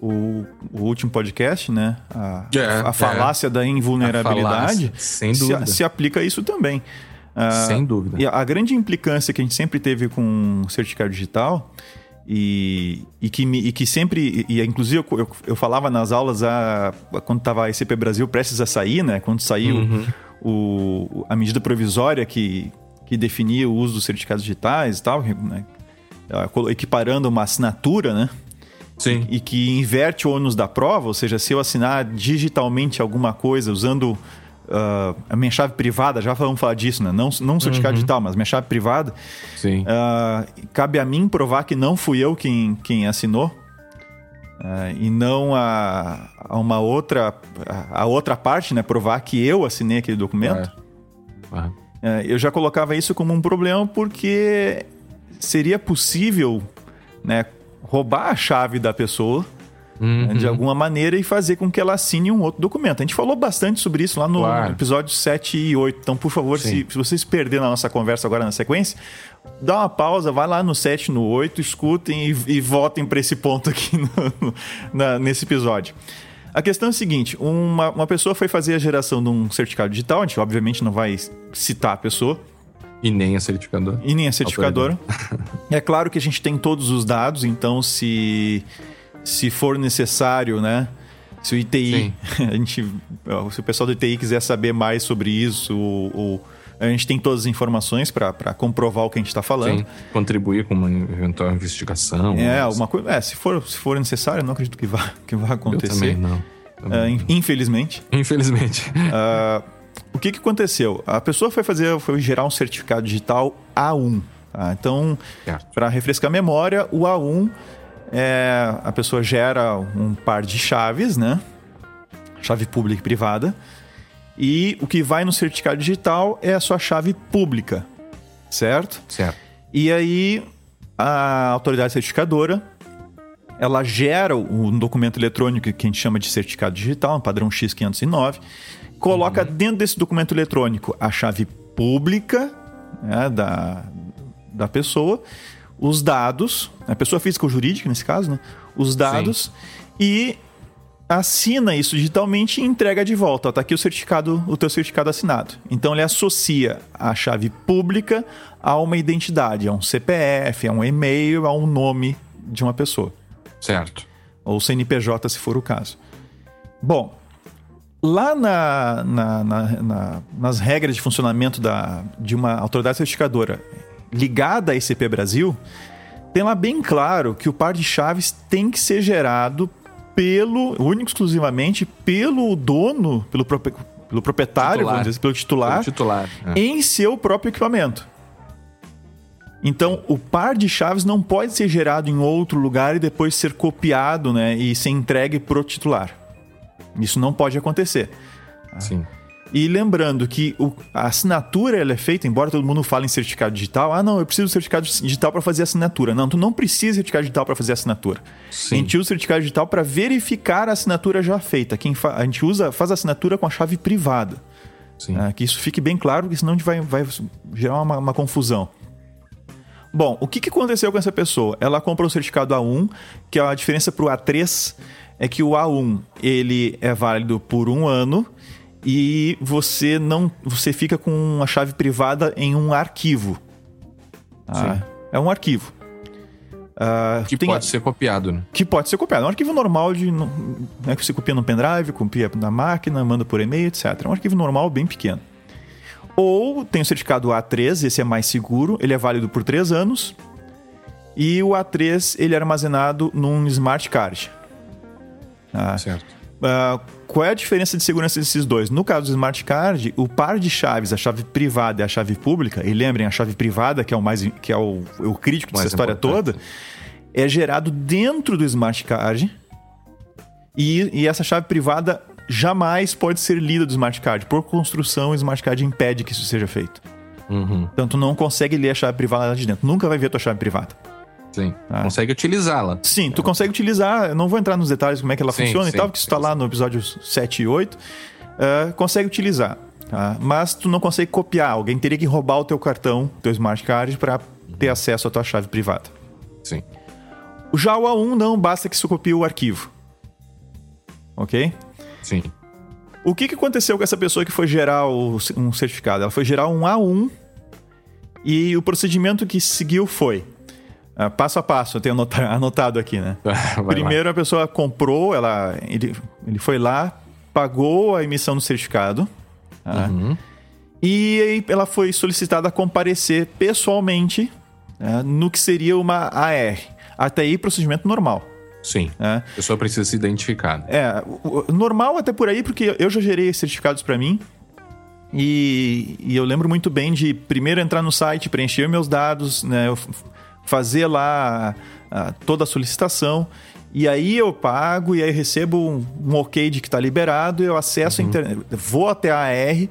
o, o último podcast, né? A, É, a falácia da A invulnerabilidade falácia, sem se, dúvida. se aplica a isso também. Ah, sem dúvida. E a, a grande implicância que a gente sempre teve com o certificado digital e, e, que, me- e que sempre, e, e inclusive eu, eu, eu falava nas aulas a, quando estava a ICP Brasil prestes a sair, né? Quando saiu Uhum. o, a medida provisória que, que definia o uso dos certificados digitais e tal, né? Equiparando uma assinatura, né? Sim. e que inverte o ônus da prova, ou seja, se eu assinar digitalmente alguma coisa usando ah, a minha chave privada, já vamos falar disso, né? Não, não certificado digital, mas minha chave privada, Sim. ah, cabe a mim provar que não fui eu quem, quem assinou. ah, e não a, a uma outra a, outra parte, né? Provar que eu assinei aquele documento. É, eu já colocava isso como um problema porque seria possível né, roubar a chave da pessoa uhum. né, de alguma maneira e fazer com que ela assine um outro documento. A gente falou bastante sobre isso lá no Claro. episódio 7 e 8. Então, por favor, se, se vocês perderam a nossa conversa agora na sequência, dá uma pausa, vai lá no 7, no 8, escutem e, e votem para esse ponto aqui no- na- nesse episódio. A questão é a seguinte: uma, uma pessoa foi fazer a geração de um certificado digital, a gente obviamente não vai citar a pessoa, E nem a certificador. e nem a certificadora. É claro que a gente tem todos os dados, então se, se for necessário, né? Se o ITI, a gente, se o pessoal do ITI quiser saber mais sobre isso, ou, ou- a gente tem todas as informações para comprovar o que a gente está falando. Sim. Contribuir com uma eventual investigação. É, alguma coisa. É, se for, se for necessário, eu não acredito que vá, que vá Eu acontecer. também não. Também É, não. in- infelizmente. Infelizmente. Ah, o que, que aconteceu? A pessoa foi fazer, foi gerar um certificado digital A1. tá? Então, Certo. para refrescar a memória, o A1 é a pessoa gera um par de chaves, né? Chave pública e privada. E o que vai no certificado digital é a sua chave pública, certo? Certo. E aí a autoridade certificadora ela gera um documento eletrônico que a gente chama de certificado digital, um padrão X509, coloca dentro desse documento eletrônico a chave pública né, da, da pessoa, os dados, a pessoa física ou jurídica nesse caso, né, os dados e assina isso digitalmente e entrega de volta. Ó, tá aqui o certificado, o teu certificado assinado. Então ele associa a chave pública a uma identidade, a um CPF, a um e-mail, a um nome de uma pessoa Certo. ou CNPJ se for o caso. Bom, lá na, na- na- na- nas regras de funcionamento da, de uma autoridade certificadora ligada à ICP Brasil, tem lá bem claro que o par de chaves tem que ser gerado pelo, único e exclusivamente, pelo dono, pelo, pelo proprietário, Titular. dizer, pelo titular, O titular. é. em seu próprio equipamento. Então, o par de chaves não pode ser gerado em outro lugar e depois ser copiado né, e ser entregue pro titular. Isso não pode acontecer. Sim. E lembrando que o, a assinatura ela é feita, embora todo mundo fale em certificado digital, ah, não, eu preciso de certificado digital para fazer assinatura. Não, tu não precisa de certificado digital para fazer assinatura. Sim. A gente usa o certificado digital para verificar a assinatura já feita. Quem fa- a gente usa, faz a assinatura com a chave privada. Né? que isso fique bem claro, porque senão a gente vai, vai gerar uma, uma confusão. Bom, o que, que aconteceu com essa pessoa? Ela comprou o certificado A1, que a diferença para o A3 é que o A1 ele é válido por um ano e você não você fica com a chave privada em um arquivo. Ah, é um arquivo. Ah, Que pode ser copiado, né? que pode ser copiado. É um arquivo normal de. não- Né, que você copia no pendrive, copia na máquina, manda por e-mail, etc. É um arquivo normal bem pequeno. Ou tem o certificado A3, esse é mais seguro, ele é válido por 3 anos. E o A3 ele é armazenado num smart card. Ah, Certo. ah, qual é a diferença de segurança desses dois? No caso do smart card, o par de chaves, a chave privada e a chave pública, e lembrem, a chave privada, que é o mais que é o, o crítico dessa história importante. toda, é gerado dentro do smart card. E, e essa chave privada jamais pode ser lida do smart card. Por construção, o smart card impede que isso seja feito. Uhum. Então tu não consegue ler a chave privada lá de dentro. Nunca vai ver a tua chave privada. Sim. Ah. Consegue utilizá-la. Sim, tu consegue utilizar. Eu não vou entrar nos detalhes de como é que ela Sim, funciona e sim, tal, porque isso tá sim, lá no episódio 7 e 8. Ah, consegue utilizar. tá? Mas tu não consegue copiar. Alguém teria que roubar o teu cartão, teu smart card, para ter acesso à tua chave privada. Sim. Já o A1 não, basta que você copie o arquivo. Ok? Sim. O que, que aconteceu com essa pessoa que foi gerar o- um certificado? Ela foi gerar um A1 e o procedimento que seguiu foi passo a passo, eu tenho anota- anotado aqui, né? Primeiro a pessoa comprou, ela, ele, ele foi lá, pagou a emissão do certificado tá? Uhum. e aí ela foi solicitada a comparecer pessoalmente né, no que seria uma AR. Até aí, procedimento normal. Sim. né? A pessoa precisa se identificar. né? É, normal até por aí, porque eu já gerei certificados pra mim. E, e eu lembro muito bem de primeiro entrar no site, preencher meus dados, né, eu fazer lá ah, toda a solicitação. E aí eu pago e aí recebo um, um ok de que está liberado, eu acesso a internet, vou até a AR,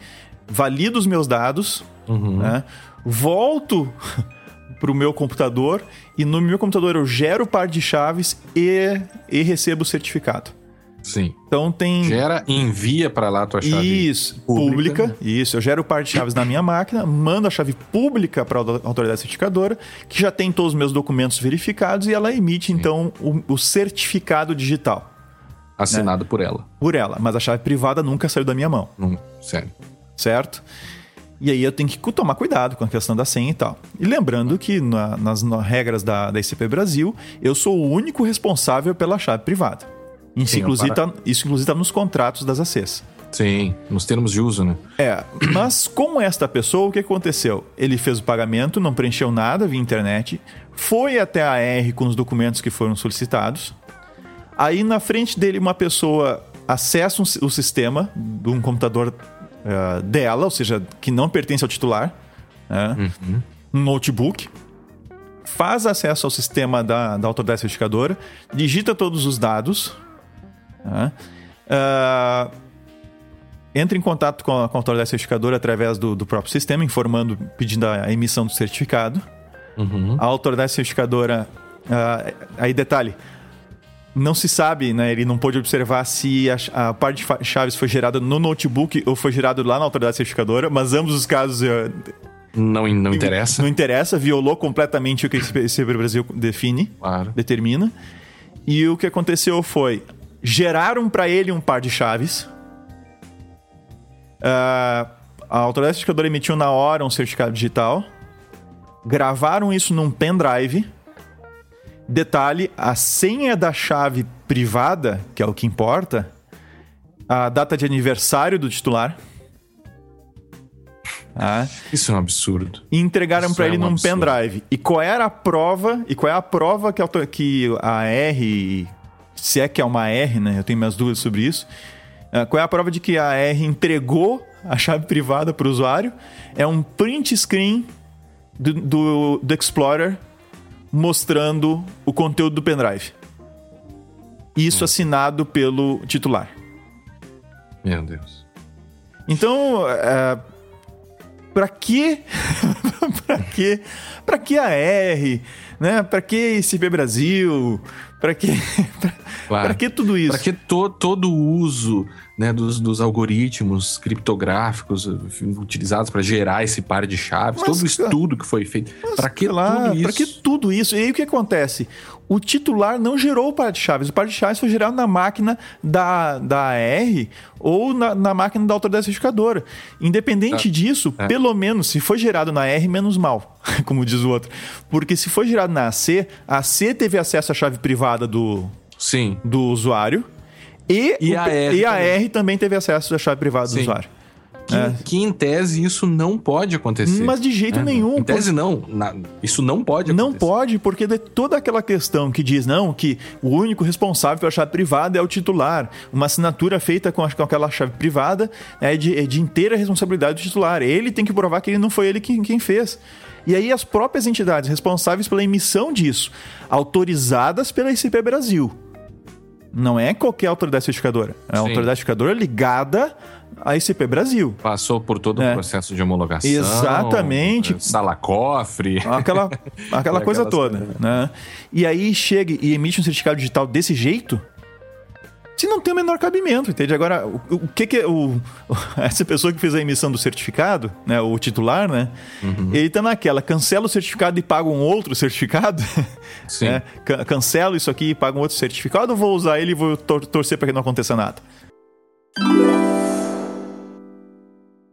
valido os meus dados, né, volto para o meu computador e no meu computador eu gero o par de chaves e, e recebo o certificado. Sim. Então tem. Gera e envia pra lá a tua chave. Isso, pública. pública. Isso, eu gero o par de chaves na minha máquina, mando a chave pública para a autoridade certificadora, que já tem todos os meus documentos verificados, e ela emite, então, o, o certificado digital Assinado por ela. por ela. Mas a chave privada nunca saiu da minha mão, Não, sério. certo? E aí eu tenho que tomar cuidado com a questão da senha e tal. E lembrando que na- nas no- regras da, da ICP Brasil, eu sou o único responsável pela chave privada. Isso, Sim, inclusive, para- tá, isso inclusive tá nos contratos das ACs. Sim. Nos termos de uso, né? É, mas com esta pessoa, o que aconteceu? Ele fez o pagamento, não preencheu nada via internet, foi até a AR com os documentos que foram solicitados. Aí na frente dele, uma pessoa acessa um o sistema de um computador eh, dela, ou seja, que não pertence ao titular, né? um notebook, faz acesso ao sistema da, da autoridade certificadora, digita todos os dados, né? Ah, entra em contato com a, com a autoridade certificadora através do, do próprio sistema, informando, pedindo a emissão do certificado. A autoridade certificadora. ah, aí, detalhe. Não se sabe, né? Ele não pôde observar se a, a parte de chaves foi gerada no notebook ou foi gerado lá na autoridade certificadora, mas ambos os casos eh, Não, não interessa. não interessa, violou completamente o que esse esse Brasil define Claro. determina. E o que aconteceu foi: geraram para ele um par de chaves. Ah, a autoridade certificadora emitiu na hora um certificado digital. Gravaram isso num pendrive. Detalhe: a senha da chave privada, que é o que importa, a data de aniversário do titular. Tá? Isso é um absurdo. e entregaram para é ele um num absurdo. pendrive. E qual era a prova? E qual é a prova que a, auto- que a R, se é que é uma R, né? Eu tenho minhas dúvidas sobre isso. Ah, Qual é a prova de que a R entregou a chave privada para o usuário? É um print screen do, do, do Explorer mostrando o conteúdo do pendrive. Isso assinado pelo titular. Meu Deus. Então, é, para que para que para que a R, né? Para que ICP Brasil? Para que para Claro. que tudo isso? Para que to- todo o uso né, dos, dos algoritmos criptográficos utilizados para gerar esse par de chaves, Mas, todo o estudo que foi feito. Para que lá, tudo isso? Para que tudo isso? E aí o que acontece? O titular não gerou o par de chaves. O par de chaves foi gerado na máquina da, da AR ou na, na máquina da autoridade certificadora. Independente É. disso, É. pelo menos se foi gerado na AR, menos mal, como diz o outro. Porque se foi gerado na AC, a AC teve acesso à chave privada do, Sim. do usuário e, E o- a R e a também. R também teve acesso à chave privada do Sim. usuário. Que, É. que em tese isso não pode acontecer. Mas de jeito né? nenhum. Em tese não. Na- isso não pode Não acontecer. pode, porque de toda aquela questão que diz, não, que o único responsável pela chave privada é o titular. Uma assinatura feita com, aquela chave privada é de, é de inteira responsabilidade do titular. Ele tem que provar que ele não foi ele quem, quem fez. E aí as próprias entidades responsáveis pela emissão disso, autorizadas pela ICP Brasil. Não é qualquer autoridade certificadora. É uma autoridade certificadora ligada à ICP Brasil. Passou por todo É. o processo de homologação. Exatamente. Sala cofre. Aquela, aquela coisa toda, coisas. né? E aí chega e emite um certificado digital desse jeito, se não tem o menor cabimento, entende? Agora, o, o que que é o, essa pessoa que fez a emissão do certificado, né, o titular, né, Uhum. ele tá naquela, cancela o certificado e paga um outro certificado, Sim. né? Can- cancelo isso aqui e pago um outro certificado ou vou usar ele e vou tor- torcer para que não aconteça nada?